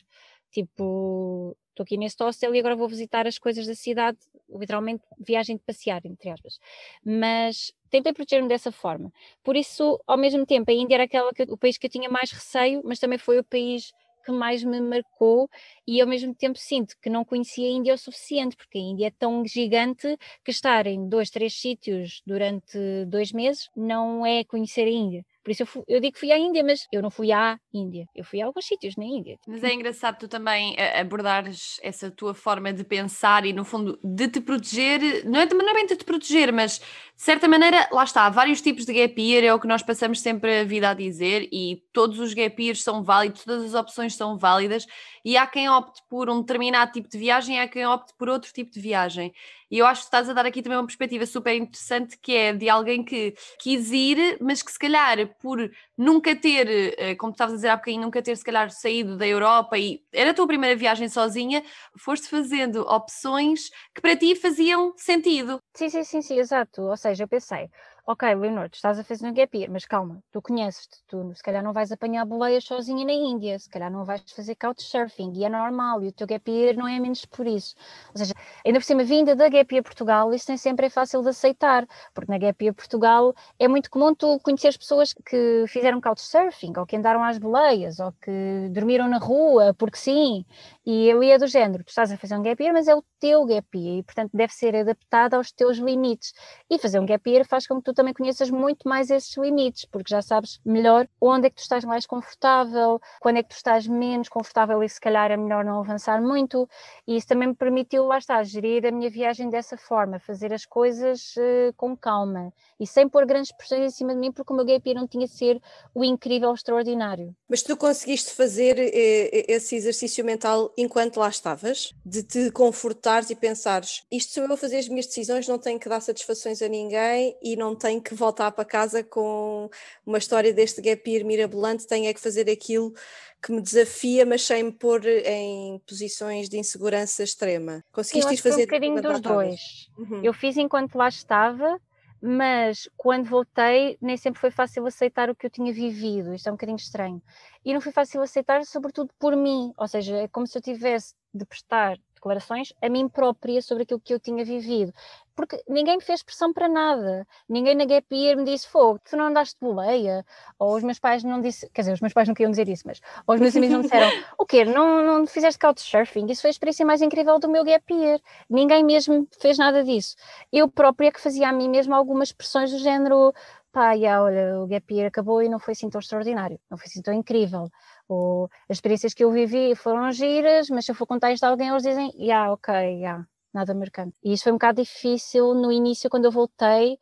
Speaker 4: Tipo, estou aqui neste hostel e agora vou visitar as coisas da cidade, literalmente viagem de passear, entre aspas. Mas tentei proteger-me dessa forma. Por isso, ao mesmo tempo, a Índia era aquela que, o país que eu tinha mais receio, mas também foi o país que mais me marcou e ao mesmo tempo sinto que não conhecia a Índia o suficiente, porque a Índia é tão gigante que estar em dois, três sítios durante dois meses não é conhecer a Índia. Por isso eu, fui, eu, digo que fui à Índia, mas eu não fui à Índia. Eu fui a alguns sítios na Índia.
Speaker 1: Mas é engraçado tu também eh, abordares essa tua forma de pensar e, no fundo, de te proteger. Não é, não é bem de te proteger, mas de certa maneira, lá está, vários tipos de gap year, é o que nós passamos sempre a vida a dizer, e todos os gap years são válidos, todas as opções são válidas, e há quem opte por um determinado tipo de viagem, e há quem opte por outro tipo de viagem. E eu acho que estás a dar aqui também uma perspectiva super interessante, que é de alguém que quis ir, mas que se calhar por nunca ter, eh, como estavas a dizer há bocadinho, nunca ter se calhar saído da Europa e era a tua primeira viagem sozinha, foste fazendo opções que para ti faziam sentido.
Speaker 4: Sim, sim, sim, sim, exato. Ou seja, eu pensei, ok, Leonor, tu estás a fazer um gap year, mas calma, tu conheces-te, tu se calhar não vais apanhar boleias sozinha na Índia, se calhar não vais fazer couchsurfing, e é normal, e o teu gap year não é menos por isso. Ou seja, ainda por cima, vinda da gap year Portugal, isso nem sempre é fácil de aceitar, porque na gap year Portugal é muito comum tu conhecer pessoas que fizeram couchsurfing, ou que andaram às boleias, ou que dormiram na rua, porque sim, e ele é do género, tu estás a fazer um gap year, mas é o teu gap year, e portanto deve ser adaptado aos teus limites, e fazer um gap year faz com que tu também conheças muito mais esses limites, porque já sabes melhor onde é que tu estás mais confortável, quando é que tu estás menos confortável e se calhar é melhor não avançar muito. E isso também me permitiu, lá está, gerir a minha viagem dessa forma, fazer as coisas uh, com calma e sem pôr grandes pressões em cima de mim, porque o meu gap year não tinha de ser o incrível, o extraordinário.
Speaker 3: Mas tu conseguiste fazer eh, esse exercício mental enquanto lá estavas? De te confortares e pensares, isto sou eu a fazer as minhas decisões, não tenho que dar satisfações a ninguém e não tenho que voltar para casa com uma história deste gap year mirabolante, tenho é que fazer aquilo que me desafia, mas sem me pôr em posições de insegurança extrema.
Speaker 4: Conseguiste fazer um bocadinho dos dois. Uhum. Eu fiz enquanto lá estava, mas quando voltei nem sempre foi fácil aceitar o que eu tinha vivido, isto é um bocadinho estranho. E não foi fácil aceitar, sobretudo por mim, ou seja, é como se eu tivesse de prestar declarações a mim própria sobre aquilo que eu tinha vivido. Porque ninguém me fez pressão para nada. Ninguém na Gap Year me disse, fogo, tu não andaste de boleia? Ou os meus pais não disse, quer dizer, os meus pais não queriam dizer isso, mas ou os meus amigos não disseram, o quê? Não, não fizeste couchsurfing? Isso foi a experiência mais incrível do meu Gap Year. Ninguém mesmo fez nada disso. Eu própria que fazia a mim mesmo algumas pressões do género, pá, yeah, olha, o Gap Year acabou e não foi assim tão extraordinário, não foi assim tão incrível. Ou as experiências que eu vivi foram giras, mas se eu for contar isto a alguém, eles dizem, yeah, ok, yeah, nada marcante. E isso foi um bocado difícil no início, quando eu voltei,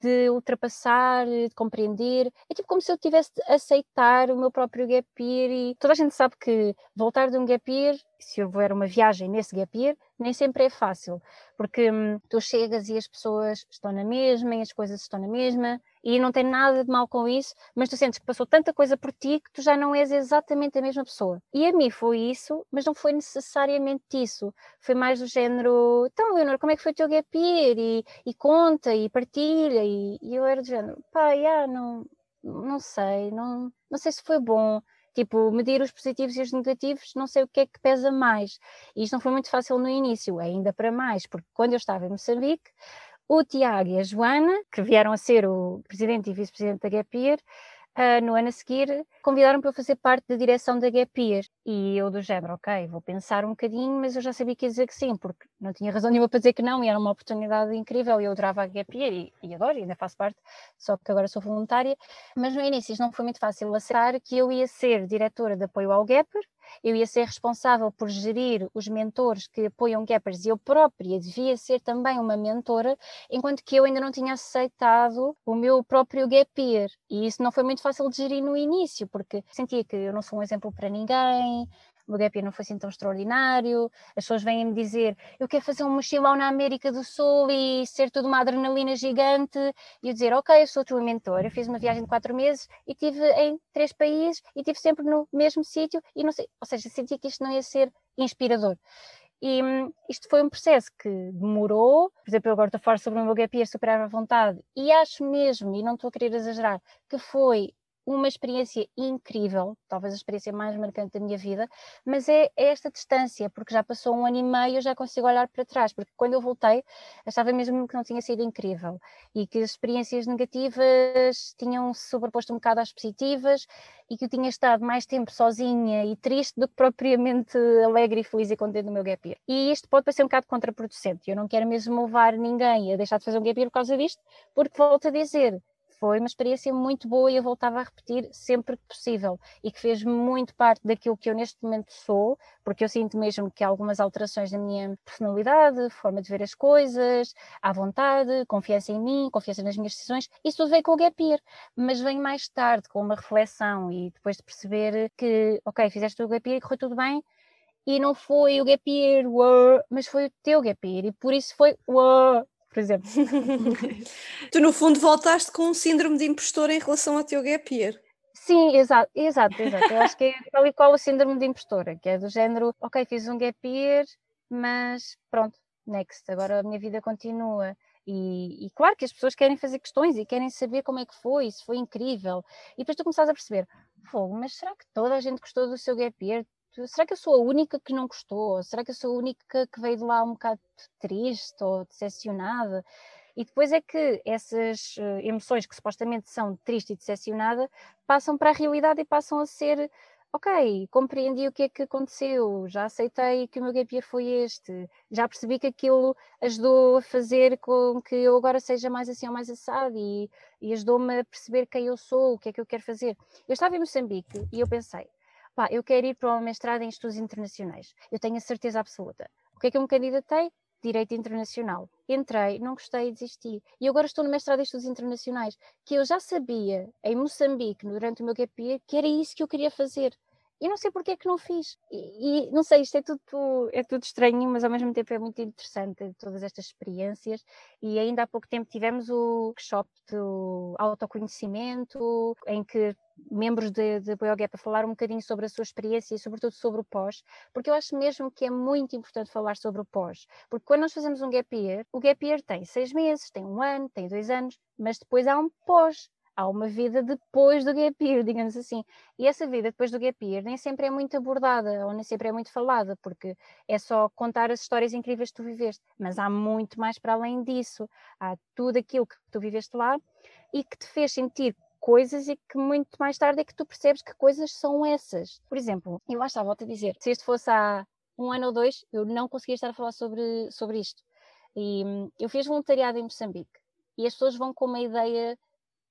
Speaker 4: de ultrapassar, de compreender. É tipo como se eu tivesse de aceitar o meu próprio gap year e toda a gente sabe que voltar de um gap year, se houver uma viagem nesse gap year, nem sempre é fácil, porque hum, tu chegas e as pessoas estão na mesma e as coisas estão na mesma e não tem nada de mal com isso, mas tu sentes que passou tanta coisa por ti que tu já não és exatamente a mesma pessoa. E a mim foi isso, mas não foi necessariamente isso. Foi mais do género, então, Leonor, como é que foi o teu gap year? E, e conta, e partilha, e, e, eu era do género, pá, yeah, não, não sei, não, não sei se foi bom. Tipo, medir os positivos e os negativos, não sei o que é que pesa mais. E isto não foi muito fácil no início, ainda para mais, porque quando eu estava em Moçambique, o Tiago e a Joana, que vieram a ser o presidente e vice-presidente da Gap Year, uh, no ano a seguir, convidaram para fazer parte da direção da Gap Year. E eu do género, ok, vou pensar um bocadinho, mas eu já sabia que ia dizer que sim, porque não tinha razão nenhuma para dizer que não, e era uma oportunidade incrível, e eu adorava a Gap Year, e, e adoro, e ainda faço parte, só que agora sou voluntária. Mas no início não foi muito fácil aceitar que eu ia ser diretora de apoio ao Gapper, eu ia ser responsável por gerir os mentores que apoiam Gappers e eu própria devia ser também uma mentora, enquanto que eu ainda não tinha aceitado o meu próprio Gap Year. E isso não foi muito fácil de gerir no início, porque sentia que eu não sou um exemplo para ninguém, o meu gap year não foi assim tão extraordinário, as pessoas vêm-me dizer eu quero fazer um mochilão na América do Sul e ser tudo uma adrenalina gigante e eu dizer ok, eu sou tua mentor, eu fiz uma viagem de quatro meses e tive em três países e tive sempre no mesmo sítio e não sei, ou seja, sentia que isto não ia ser inspirador. E hum, isto foi um processo que demorou, por exemplo, eu agora estou a falar sobre o meu gap year super à vontade e acho mesmo, e não estou a querer exagerar, que foi uma experiência incrível, talvez a experiência mais marcante da minha vida, mas é, é, esta distância, porque já passou um ano e meio, eu já consigo olhar para trás, porque quando eu voltei, achava mesmo que não tinha sido incrível e que as experiências negativas tinham se sobreposto um bocado às positivas e que eu tinha estado mais tempo sozinha e triste do que propriamente alegre e feliz e contente no meu gap year. E isto pode parecer um bocado contraproducente, eu não quero mesmo levar ninguém a deixar de fazer um gap year por causa disto, porque volto a dizer, foi uma experiência muito boa e eu voltava a repetir sempre que possível. E que fez muito parte daquilo que eu neste momento sou, porque eu sinto mesmo que há algumas alterações na minha personalidade, forma de ver as coisas, à vontade, confiança em mim, confiança nas minhas decisões, isso tudo veio com o gap year, mas vem mais tarde com uma reflexão e depois de perceber que, ok, fizeste o gap year e correu tudo bem, e não foi o gap year, mas foi o teu gap year, e por isso foi por exemplo.
Speaker 3: tu, no fundo, voltaste com um síndrome de impostor em relação ao teu gap year.
Speaker 4: Sim, exato, exato, exato. Eu acho que é tal e qual o síndrome de impostora, que é do género, ok, fiz um gap year, mas pronto, next, agora a minha vida continua. E, e, claro que as pessoas querem fazer questões e querem saber como é que foi, se foi incrível. E depois tu começas a perceber, fogo, mas será que toda a gente gostou do seu gap year? Será que eu sou a única que não gostou? Será que eu sou a única que veio de lá um bocado triste ou decepcionada? E depois é que essas uh, emoções que supostamente são triste e decepcionada passam para a realidade e passam a ser ok, compreendi o que é que aconteceu, já aceitei que o meu gap year foi este, já percebi que aquilo ajudou a fazer com que eu agora seja mais assim ou mais assado e, e ajudou-me a perceber quem eu sou, o que é que eu quero fazer. Eu estava em Moçambique e eu pensei, pá, eu quero ir para uma mestrado em estudos internacionais, eu tenho a certeza absoluta. O que é que eu me candidatei? Direito Internacional. Entrei, não gostei desisti. E agora estou no mestrado em Estudos Internacionais, que eu já sabia em Moçambique, durante o meu gap year, que era isso que eu queria fazer. E não sei porque é que não fiz. E, e, não sei, isto é tudo, é tudo estranho, mas ao mesmo tempo é muito interessante todas estas experiências. E ainda há pouco tempo tivemos o workshop do autoconhecimento, em que membros de, de BioGap a falar um bocadinho sobre a sua experiência e sobretudo sobre o pós, porque eu acho mesmo que é muito importante falar sobre o pós, porque quando nós fazemos um gap year, o gap year tem seis meses, tem um ano, tem dois anos, mas depois há um pós, há uma vida depois do gap year, digamos assim. E essa vida depois do gap year nem sempre é muito abordada ou nem sempre é muito falada, porque é só contar as histórias incríveis que tu viveste, mas há muito mais para além disso. Há tudo aquilo que tu viveste lá e que te fez sentir coisas e que muito mais tarde é que tu percebes que coisas são essas. Por exemplo, eu lá estava, volto a dizer, se isto fosse há um ano ou dois, eu não conseguia estar a falar sobre, sobre isto. E hum, eu fiz voluntariado em Moçambique e as pessoas vão com uma ideia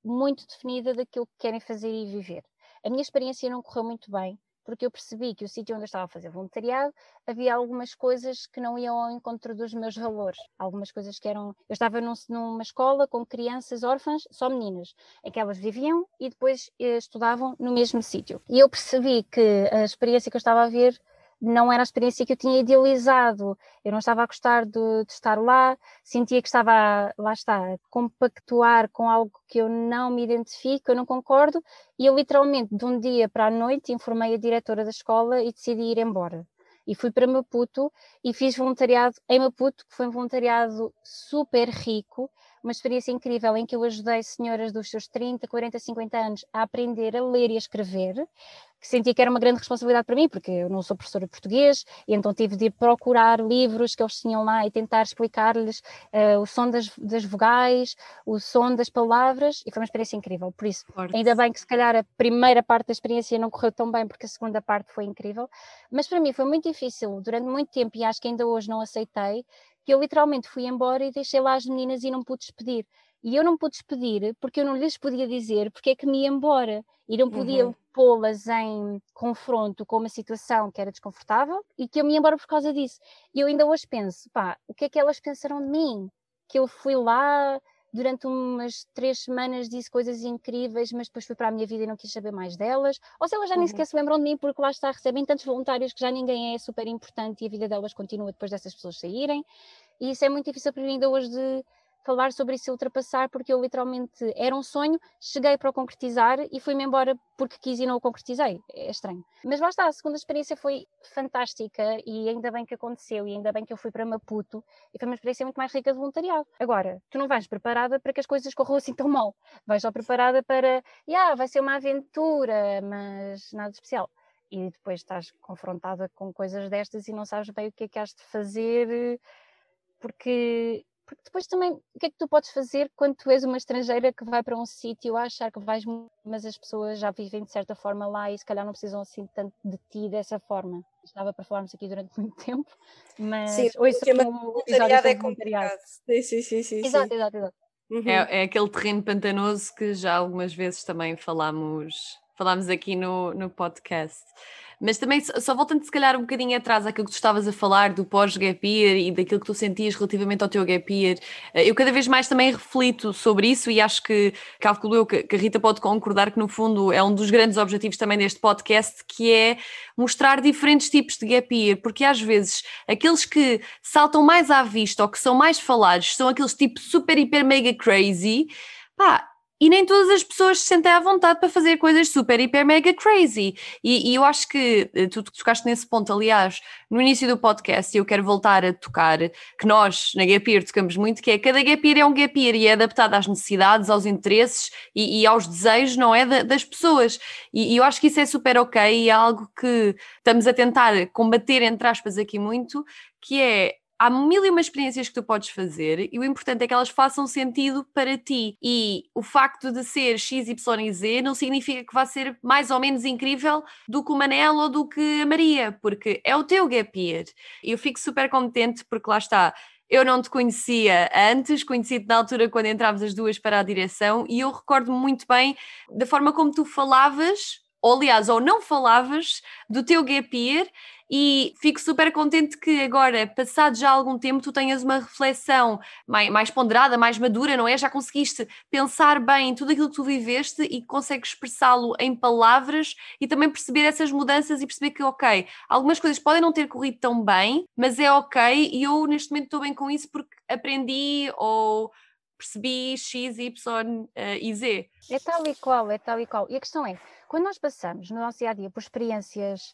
Speaker 4: muito definida daquilo que querem fazer e viver. A minha experiência não correu muito bem, porque eu percebi que o sítio onde eu estava a fazer voluntariado havia algumas coisas que não iam ao encontro dos meus valores. Algumas coisas que eram. Eu estava num, numa escola com crianças órfãs, só meninas, em que elas viviam e depois eh, estudavam no mesmo sítio. E eu percebi que a experiência que eu estava a ver não era a experiência que eu tinha idealizado, eu não estava a gostar de, de, estar lá, sentia que estava, lá está, a compactuar com algo que eu não me identifico, eu não concordo, e eu literalmente, de um dia para a noite, informei a diretora da escola e decidi ir embora. E fui para Maputo e fiz voluntariado em Maputo, que foi um voluntariado super rico, uma experiência incrível em que eu ajudei senhoras dos seus 30, 40, 50 anos a aprender a ler e a escrever, que sentia que era uma grande responsabilidade para mim, porque eu não sou professora de português, e então tive de ir procurar livros que eles tinham lá e tentar explicar-lhes uh, o som das, das, vogais, o som das palavras, e foi uma experiência incrível. Por isso, Forte. ainda bem que se calhar a primeira parte da experiência não correu tão bem, porque a segunda parte foi incrível, mas para mim foi muito difícil durante muito tempo, e acho que ainda hoje não aceitei, que eu literalmente fui embora e deixei lá as meninas e não pude despedir. E eu não pude despedir porque eu não lhes podia dizer porque é que me ia embora e não podia uhum. pô-las em confronto com uma situação que era desconfortável e que eu me ia embora por causa disso. E eu ainda hoje penso, pá, o que é que elas pensaram de mim? Que eu fui lá durante umas três semanas disse coisas incríveis, mas depois fui para a minha vida e não quis saber mais delas. Ou se elas já nem uhum. sequer se lembram de mim porque lá está, recebem tantos voluntários que já ninguém é super importante e a vida delas continua depois dessas pessoas saírem. E isso é muito difícil para mim ainda hoje de falar sobre isso e ultrapassar, porque eu literalmente era um sonho, cheguei para o concretizar e fui-me embora porque quis e não o concretizei. É estranho. Mas lá está, a segunda experiência foi fantástica e ainda bem que aconteceu e ainda bem que eu fui para Maputo e foi uma experiência muito mais rica de voluntariado. Agora, tu não vais preparada para que as coisas corram assim tão mal. Vais só preparada para, yeah, vai ser uma aventura, mas nada especial e depois estás confrontada com coisas destas e não sabes bem o que é que has de fazer, porque porque depois também, o que é que tu podes fazer quando tu és uma estrangeira que vai para um sítio a achar que vais, mas as pessoas já vivem de certa forma lá e se calhar não precisam assim tanto de ti dessa forma. Estava para falarmos aqui durante muito tempo, mas
Speaker 3: sim, hoje como episódio é complicado. Sim, sim, sim, sim.
Speaker 4: Exato, exato, exato.
Speaker 1: Uhum. É, é aquele terreno pantanoso que já algumas vezes também falámos, falámos aqui no, no podcast. Mas também, só voltando se calhar um bocadinho atrás àquilo que tu estavas a falar do pós-gap year e daquilo que tu sentias relativamente ao teu gap year, eh, eu cada vez mais também reflito sobre isso e acho que, calculo eu, que a Rita pode concordar que no fundo é um dos grandes objetivos também deste podcast, que é mostrar diferentes tipos de gap year, porque às vezes aqueles que saltam mais à vista ou que são mais falados são aqueles tipo super, hiper, mega crazy, pá, e nem todas as pessoas se sentem à vontade para fazer coisas super, hiper, mega crazy. E, e eu acho que eh, tu tocaste nesse ponto, aliás, no início do podcast, e eu quero voltar a tocar, que nós na Gap Year tocamos muito, que é cada Gap Year é um Gap Year e é adaptado às necessidades, aos interesses e, e aos desejos, não é? das pessoas. E, e eu acho que isso é super ok e é algo que estamos a tentar combater, entre aspas, aqui muito, que é há mil e uma experiências que tu podes fazer e o importante é que elas façam sentido para ti. E o facto de ser X, Y e Z não significa que vá ser mais ou menos incrível do que o Manel ou do que a Maria, porque é o teu gap year. E eu fico super contente porque lá está. Eu não te conhecia antes, conheci-te na altura quando entrámos as duas para a direção e eu recordo-me muito bem da forma como tu falavas, ou aliás, ou não falavas, do teu gap year e fico super contente que agora, passado já algum tempo, tu tenhas uma reflexão mais, mais ponderada, mais madura, não é? Já conseguiste pensar bem em tudo aquilo que tu viveste e consegues expressá-lo em palavras e também perceber essas mudanças e perceber que, ok, algumas coisas podem não ter corrido tão bem, mas é ok e eu neste momento estou bem com isso porque aprendi ou percebi X, Y uh, e Z.
Speaker 4: É tal e qual, é tal e qual. E a questão é, quando nós passamos no nosso dia a dia por experiências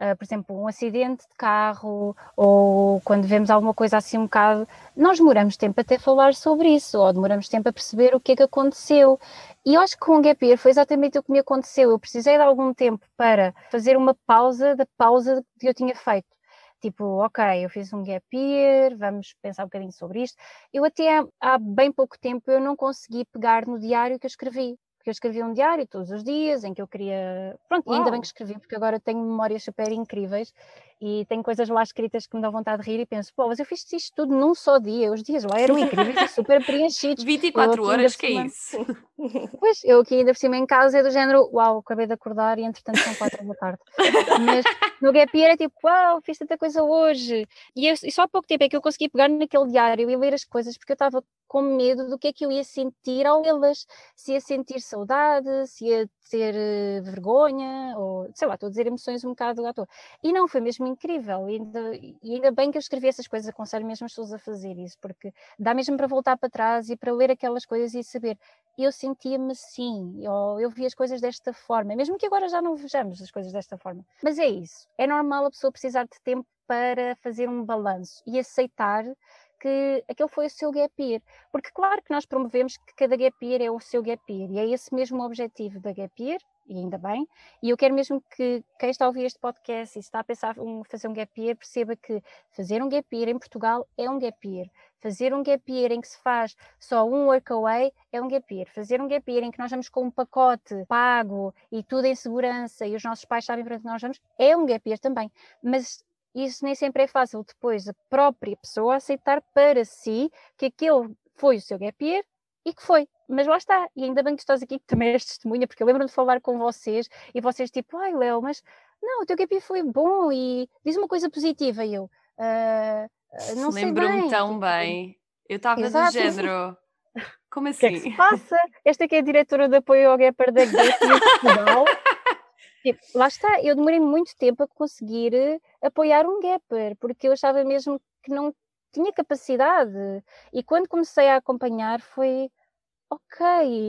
Speaker 4: uh, por exemplo, um acidente de carro ou quando vemos alguma coisa assim um bocado, nós demoramos tempo até falar sobre isso ou demoramos tempo a perceber o que é que aconteceu. E eu acho que com o Gap Year foi exatamente o que me aconteceu. Eu precisei de algum tempo para fazer uma pausa da pausa que eu tinha feito. Tipo, ok, eu fiz um gap year, vamos pensar um bocadinho sobre isto. Eu até há bem pouco tempo eu não consegui pegar no diário que eu escrevi porque eu escrevia um diário todos os dias em que eu queria. Pronto, ainda bem que escrevi, porque agora tenho memórias super incríveis e tenho coisas lá escritas que me dão vontade de rir e penso, pô, mas eu fiz isto tudo num só dia, os dias lá eram incríveis super preenchidos.
Speaker 1: 24 horas, que é isso?
Speaker 4: Pois, eu aqui ainda por cima em casa é do género, uau, acabei de acordar e entretanto são 4 da tarde. Mas no Gap Year é tipo, uau, fiz tanta coisa hoje. E, eu, e só há pouco tempo é que eu consegui pegar naquele diário e ler as coisas, porque eu estava com medo do que é que eu ia sentir ao lê-las. Se ia sentir saudade, se ia ter uh, vergonha, ou sei lá, estou a dizer emoções um bocado à toa. E não, foi mesmo incrível. E ainda, e ainda bem que eu escrevi essas coisas, aconselho mesmo as pessoas a fazer isso, porque dá mesmo para voltar para trás e para ler aquelas coisas e saber, eu sentia-me assim, ou eu vi as coisas desta forma, mesmo que agora já não vejamos as coisas desta forma. Mas é isso, é normal a pessoa precisar de tempo para fazer um balanço e aceitar que aquele foi o seu gap year. Porque claro que nós promovemos que cada gap year é o seu gap year e é esse mesmo o objetivo da gap year, e ainda bem, e eu quero mesmo que quem está a ouvir este podcast e está a pensar em fazer um gap year perceba que fazer um gap year em Portugal é um gap year. Fazer um gap year em que se faz só um workaway é um gap year. Fazer um gap year em que nós vamos com um pacote pago e tudo em segurança e os nossos pais sabem para onde nós vamos é um gap year também. Mas isso nem sempre é fácil depois a própria pessoa aceitar para si que aquele foi o seu gap year e que foi. Mas lá está, e ainda bem que estás aqui, que também és testemunha, porque eu lembro de falar com vocês e vocês tipo, ai Léo, mas não, o teu gap year foi bom e diz uma coisa positiva e eu, uh, não sei
Speaker 1: Lembro-me tão bem. Eu estava do género. Como assim? O que é que
Speaker 4: se assim? passa? Esta que é a diretora de apoio ao Gapper da Gap Portugal. Tipo, lá está, eu demorei muito tempo a conseguir eh, apoiar um gapper, porque eu achava mesmo que não tinha capacidade. E quando comecei a acompanhar foi ok,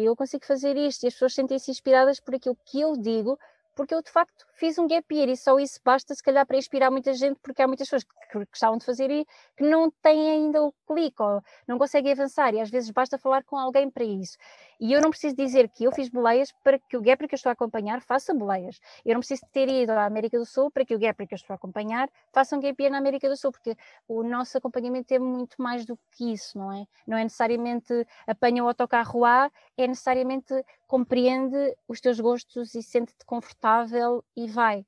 Speaker 4: eu consigo fazer isto, e as pessoas sentem-se inspiradas por aquilo que eu digo, porque eu de facto fiz um gap year e só isso basta se calhar para inspirar muita gente, porque há muitas pessoas que gostavam de fazer e que não têm ainda o clique ou não conseguem avançar e às vezes basta falar com alguém para isso. E eu não preciso dizer que eu fiz boleias para que o Gapper que eu estou a acompanhar faça boleias. Eu não preciso ter ido à América do Sul para que o Gapper que eu estou a acompanhar faça um gap na América do Sul, porque o nosso acompanhamento é muito mais do que isso, não é? Não é necessariamente apanha o autocarro A, é necessariamente compreende os teus gostos e sente-te confortável e vai.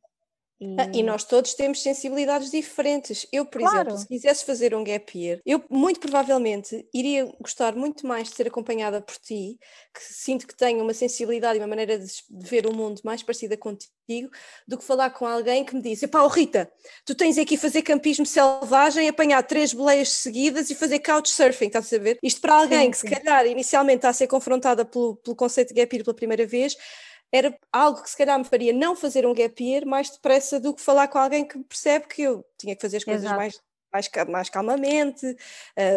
Speaker 3: E... Ah, e... nós todos temos sensibilidades diferentes. Eu, por claro. exemplo, se quisesse fazer um gap year, eu muito provavelmente iria gostar muito mais de ser acompanhada por ti, que sinto que tenho uma sensibilidade e uma maneira de, ver o mundo mais parecida contigo, do que falar com alguém que me disse: pá, oh Rita, tu tens aqui fazer campismo selvagem, apanhar três boleias seguidas e fazer couchsurfing, estás a ver? Isto para alguém sim, que, se calhar, inicialmente está a ser confrontada pelo, pelo conceito de gap year pela primeira vez era algo que se calhar me faria não fazer um gap year mais depressa do que falar com alguém que percebe que eu tinha que fazer as coisas Exato. mais mais, mais calmamente, uh,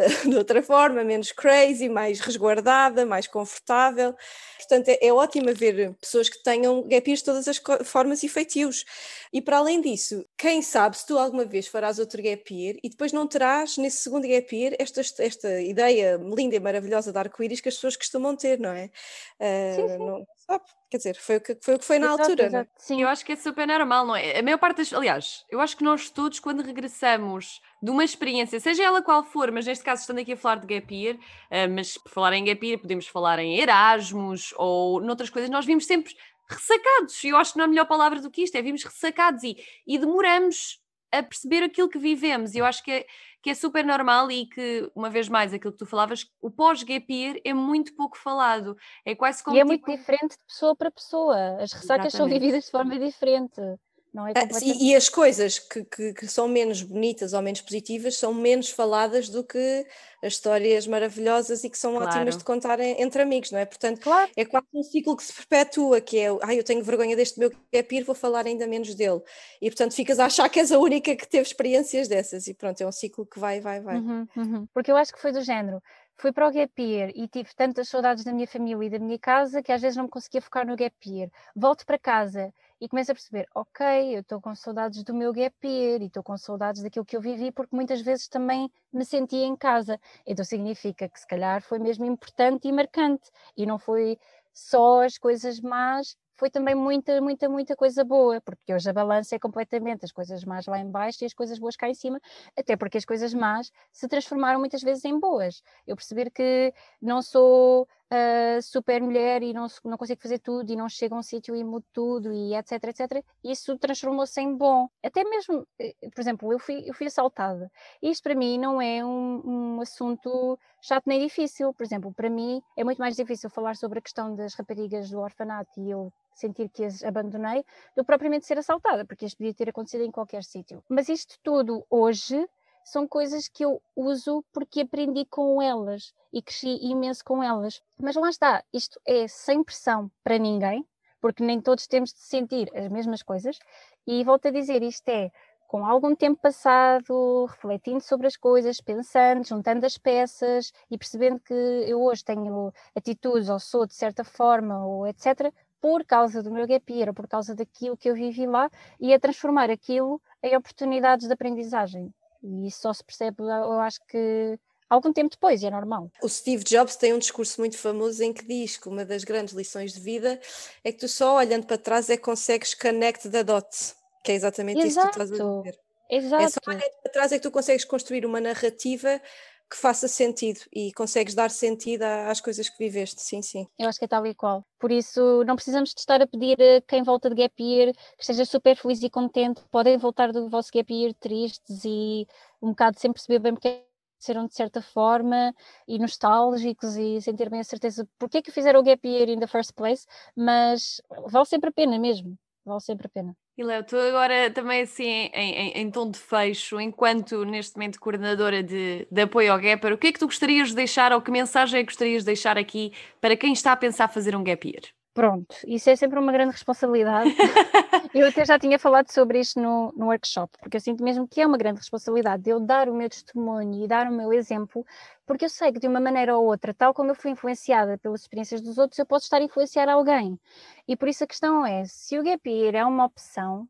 Speaker 3: de outra forma, menos crazy, mais resguardada, mais confortável. Portanto, é, é ótimo ver pessoas que tenham gap years de todas as formas e feitios. E para além disso, quem sabe se tu alguma vez farás outro gap year e depois não terás nesse segundo gap year esta, esta ideia linda e maravilhosa de arco-íris que as pessoas costumam ter, não é? Uh, sim, sim. Não, sabe? Quer dizer, foi o que foi, o que foi na exato, altura. É? Exato.
Speaker 1: Sim, eu acho que é super normal, não é? A maior parte das. Aliás, eu acho que nós todos, quando regressamos de uma experiência, seja ela qual for, mas neste caso estando aqui a falar de gap year, uh, mas por falar em gap year, podemos falar em Erasmus ou noutras coisas, nós vimos sempre ressacados. E eu acho que não há melhor palavra do que isto, é vimos ressacados e, e demoramos a perceber aquilo que vivemos. E eu acho que é, que é super normal e que, uma vez mais, aquilo que tu falavas, o pós-gap year é muito pouco falado. É quase como.
Speaker 4: E
Speaker 1: é
Speaker 4: tipo... muito diferente de pessoa para pessoa. As ressacas Exatamente. são vividas de forma diferente. Não é
Speaker 3: ah, completamente... e, e, as coisas que, que, que, são menos bonitas ou menos positivas são menos faladas do que as histórias maravilhosas e que são claro. ótimas de contar entre amigos, não é? Portanto, claro. é quase um ciclo que se perpetua, que é, ai, eu tenho vergonha deste meu capir, vou falar ainda menos dele. E portanto ficas a achar que és a única que teve experiências dessas e pronto, é um ciclo que vai, vai, vai.
Speaker 4: Uhum, uhum. Porque eu acho que foi do género, fui para o gap year e tive tantas saudades da minha família e da minha casa que às vezes não me conseguia focar no gap year. Volto para casa e começo a perceber, ok, eu estou com saudades do meu gap year e estou com saudades daquilo que eu vivi, porque muitas vezes também me sentia em casa. Então significa que se calhar foi mesmo importante e marcante e não foi só as coisas más foi também muita, muita, muita coisa boa, porque hoje a balança é completamente as coisas más lá em baixo e as coisas boas cá em cima, até porque as coisas más se transformaram muitas vezes em boas. Eu perceber que não sou uh, super mulher e não, não consigo fazer tudo e não chego a um sítio e mudo tudo e etc, etc, isso transformou-se em bom. Até mesmo, eh, por exemplo, eu fui, eu fui assaltada. Isto para mim não é um, um assunto chato nem difícil. Por exemplo, para mim é muito mais difícil falar sobre a questão das raparigas do orfanato e eu sentir que as abandonei, do propriamente ser assaltada, porque isto podia ter acontecido em qualquer sítio. Mas isto tudo hoje são coisas que eu uso porque aprendi com elas e cresci imenso com elas. Mas lá está, isto é sem pressão para ninguém, porque nem todos temos de sentir as mesmas coisas. E volto a dizer, isto é com algum tempo passado, refletindo sobre as coisas, pensando, juntando as peças e percebendo que eu hoje tenho atitudes ou sou de certa forma ou etc por causa do meu gap year, por causa daquilo que eu vivi lá, e a transformar aquilo em oportunidades de aprendizagem. E isso só se percebe, eu acho que algum tempo depois, e é normal.
Speaker 3: O Steve Jobs tem um discurso muito famoso em que diz que uma das grandes lições de vida é que tu só olhando para trás é que consegues connect the dots, que é exatamente Exato. isso que tu estás a dizer.
Speaker 4: Exato.
Speaker 3: É só olhando para trás é que tu consegues construir uma narrativa que faça sentido e consegues dar sentido às coisas que viveste, sim, sim.
Speaker 4: Eu acho que é tal e qual. Por isso, não precisamos de estar a pedir a quem volta de gap year que esteja super feliz e contente. Podem voltar do vosso gap year tristes e um bocado sem perceber bem porque serão de certa forma e nostálgicos e sem ter bem a certeza porque é que fizeram o gap year in the first place, mas vale sempre a pena mesmo, vale sempre a pena.
Speaker 1: E Léo, tu agora também assim em, em, em, tom de fecho, enquanto neste momento coordenadora de, de apoio ao Gapper, o que é que tu gostarias de deixar ou que mensagem é que gostarias de deixar aqui para quem está a pensar fazer um Gap Year?
Speaker 4: Pronto, isso é sempre uma grande responsabilidade. eu até já tinha falado sobre isto no, no workshop, porque eu sinto mesmo que é uma grande responsabilidade de eu dar o meu testemunho e dar o meu exemplo, porque eu sei que de uma maneira ou outra, tal como eu fui influenciada pelas experiências dos outros, eu posso estar a influenciar alguém. E por isso a questão é: se o gap year é uma opção,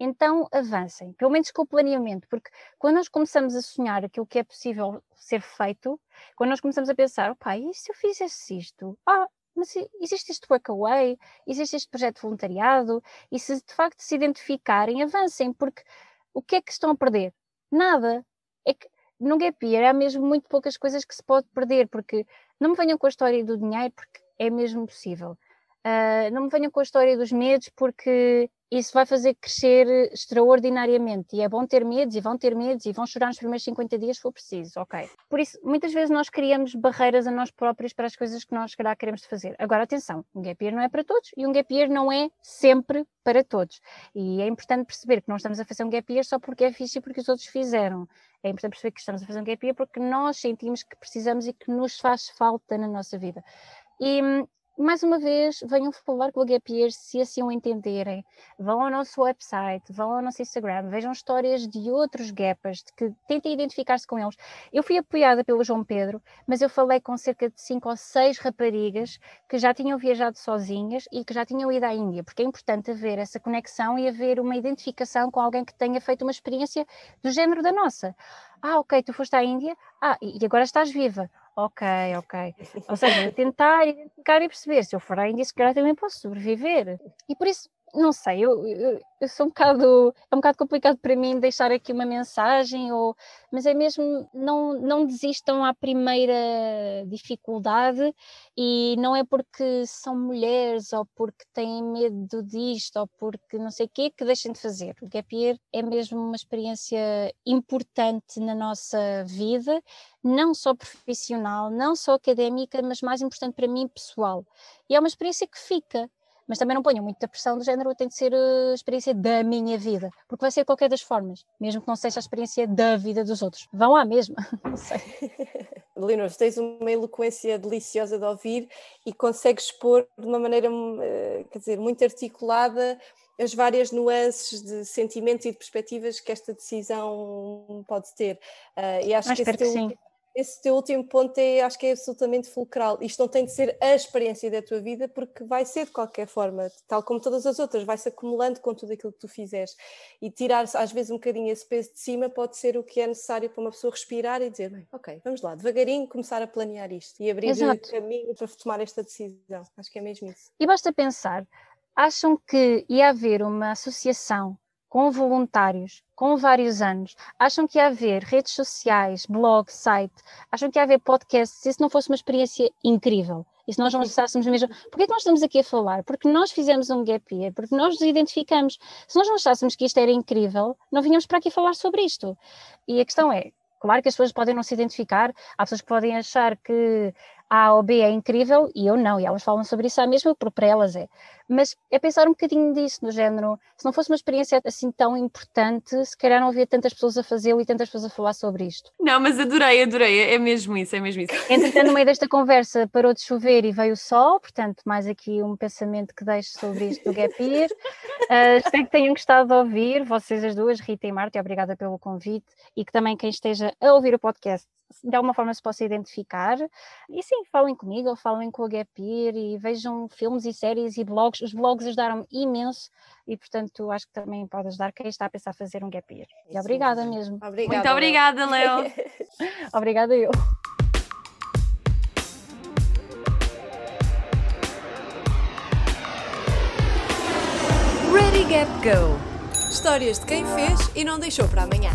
Speaker 4: então avancem, pelo menos com o planeamento, porque quando nós começamos a sonhar aquilo que é possível ser feito, quando nós começamos a pensar, opá, e se eu fizesse isto? Ah, mas existe este workaway, existe este projeto de voluntariado, e se de facto se identificarem, avancem, porque o que é que estão a perder? Nada. É que no gap year há mesmo muito poucas coisas que se pode perder, porque não me venham com a história do dinheiro, porque é mesmo possível. Uh, não me venham com a história dos medos, porque isso vai fazer crescer extraordinariamente. E é bom ter medos, e vão ter medos, e vão chorar nos primeiros 50 dias se for preciso, ok. Por isso, muitas vezes nós criamos barreiras a nós próprios para as coisas que nós, calhar, queremos fazer. Agora, atenção, um gap year não é para todos, e um gap year não é sempre para todos. E é importante perceber que não estamos a fazer um gap year só porque é fixe e porque os outros fizeram. É importante perceber que estamos a fazer um gap year porque nós sentimos que precisamos e que nos faz falta na nossa vida. E mais uma vez, venham falar com o Gap Year se assim o entenderem. Vão ao nosso website, vão ao nosso Instagram, vejam histórias de outros Gappers, que tentem identificar-se com eles. Eu fui apoiada pelo João Pedro, mas eu falei com cerca de cinco ou seis raparigas que já tinham viajado sozinhas e que já tinham ido à Índia, porque é importante haver essa conexão e haver uma identificação com alguém que tenha feito uma experiência do género da nossa. Ah, ok, tu foste à Índia, ah, e agora estás viva Ok, ok. Ou seja, tentar identificar e perceber se eu for à Índia, se também posso sobreviver. E por isso não sei, eu, eu, eu, sou um bocado, é um bocado complicado para mim deixar aqui uma mensagem, ou, mas é mesmo, não, não desistam à primeira dificuldade e não é porque são mulheres ou porque têm medo disto ou porque não sei o quê que deixem de fazer. O Gap Year é mesmo uma experiência importante na nossa vida, não só profissional, não só académica, mas mais importante para mim pessoal. E é uma experiência que fica mas também não ponham muita pressão do género, tem de ser a experiência da minha vida, porque vai ser de qualquer das formas, mesmo que não seja a experiência da vida dos outros. Vão à mesma, não sei.
Speaker 3: Leonor, tens uma eloquência deliciosa de ouvir e consegues expor de uma maneira, eh, quer dizer, muito articulada as várias nuances de sentimentos e de perspectivas que esta decisão pode ter. Uh, e acho
Speaker 4: Mas
Speaker 3: que esse
Speaker 4: teu, que
Speaker 3: esse teu último ponto é, acho que é absolutamente fulcral. Isto não tem de ser a experiência da tua vida, porque vai ser de qualquer forma, tal como todas as outras, vai-se acumulando com tudo aquilo que tu fizeres. E tirar às vezes um bocadinho esse peso de cima pode ser o que é necessário para uma pessoa respirar e dizer: bem, ok, vamos lá, devagarinho começar a planear isto e abrir Exato. o caminho para tomar esta decisão. Acho que é mesmo isso.
Speaker 4: E basta pensar: acham que ia haver uma associação com voluntários, com vários anos, acham que ia haver redes sociais, blog, site, acham que ia haver podcasts, se isso não fosse uma experiência incrível, e se nós não achássemos mesmo, porquê é que nós estamos aqui a falar? Porque nós fizemos um gap year, porque nós nos identificamos. Se nós não achássemos que isto era incrível, não vinhamos para aqui falar sobre isto. E a questão é, claro que as pessoas podem não se identificar, há pessoas que podem achar que a ou B é incrível e eu não, e elas falam sobre isso à mesma, porque para elas é. Mas é pensar um bocadinho disso, no género, se não fosse uma experiência assim tão importante, se calhar não havia tantas pessoas a fazê-lo e tantas pessoas a falar sobre isto.
Speaker 1: Não, mas adorei, adorei, é mesmo isso, é mesmo isso.
Speaker 4: Entretanto, no meio desta conversa parou de chover e veio o sol, portanto, mais aqui um pensamento que deixo sobre isto do Gap Year. Uh, espero que tenham gostado de ouvir, vocês as duas, Rita e Marta, obrigada pelo convite, e que também quem esteja a ouvir o podcast de alguma forma se possa identificar. E sim, falem comigo, ou falem com a Gapir e vejam filmes e séries e blogs. Os blogs ajudaram-me imenso e, portanto, acho que também pode ajudar quem está a pensar fazer um Gapir. E obrigada mesmo.
Speaker 1: Obrigada, Muito obrigada, Leo.
Speaker 4: obrigada eu.
Speaker 5: Ready Gap Go. Histórias de quem fez e não deixou para amanhã.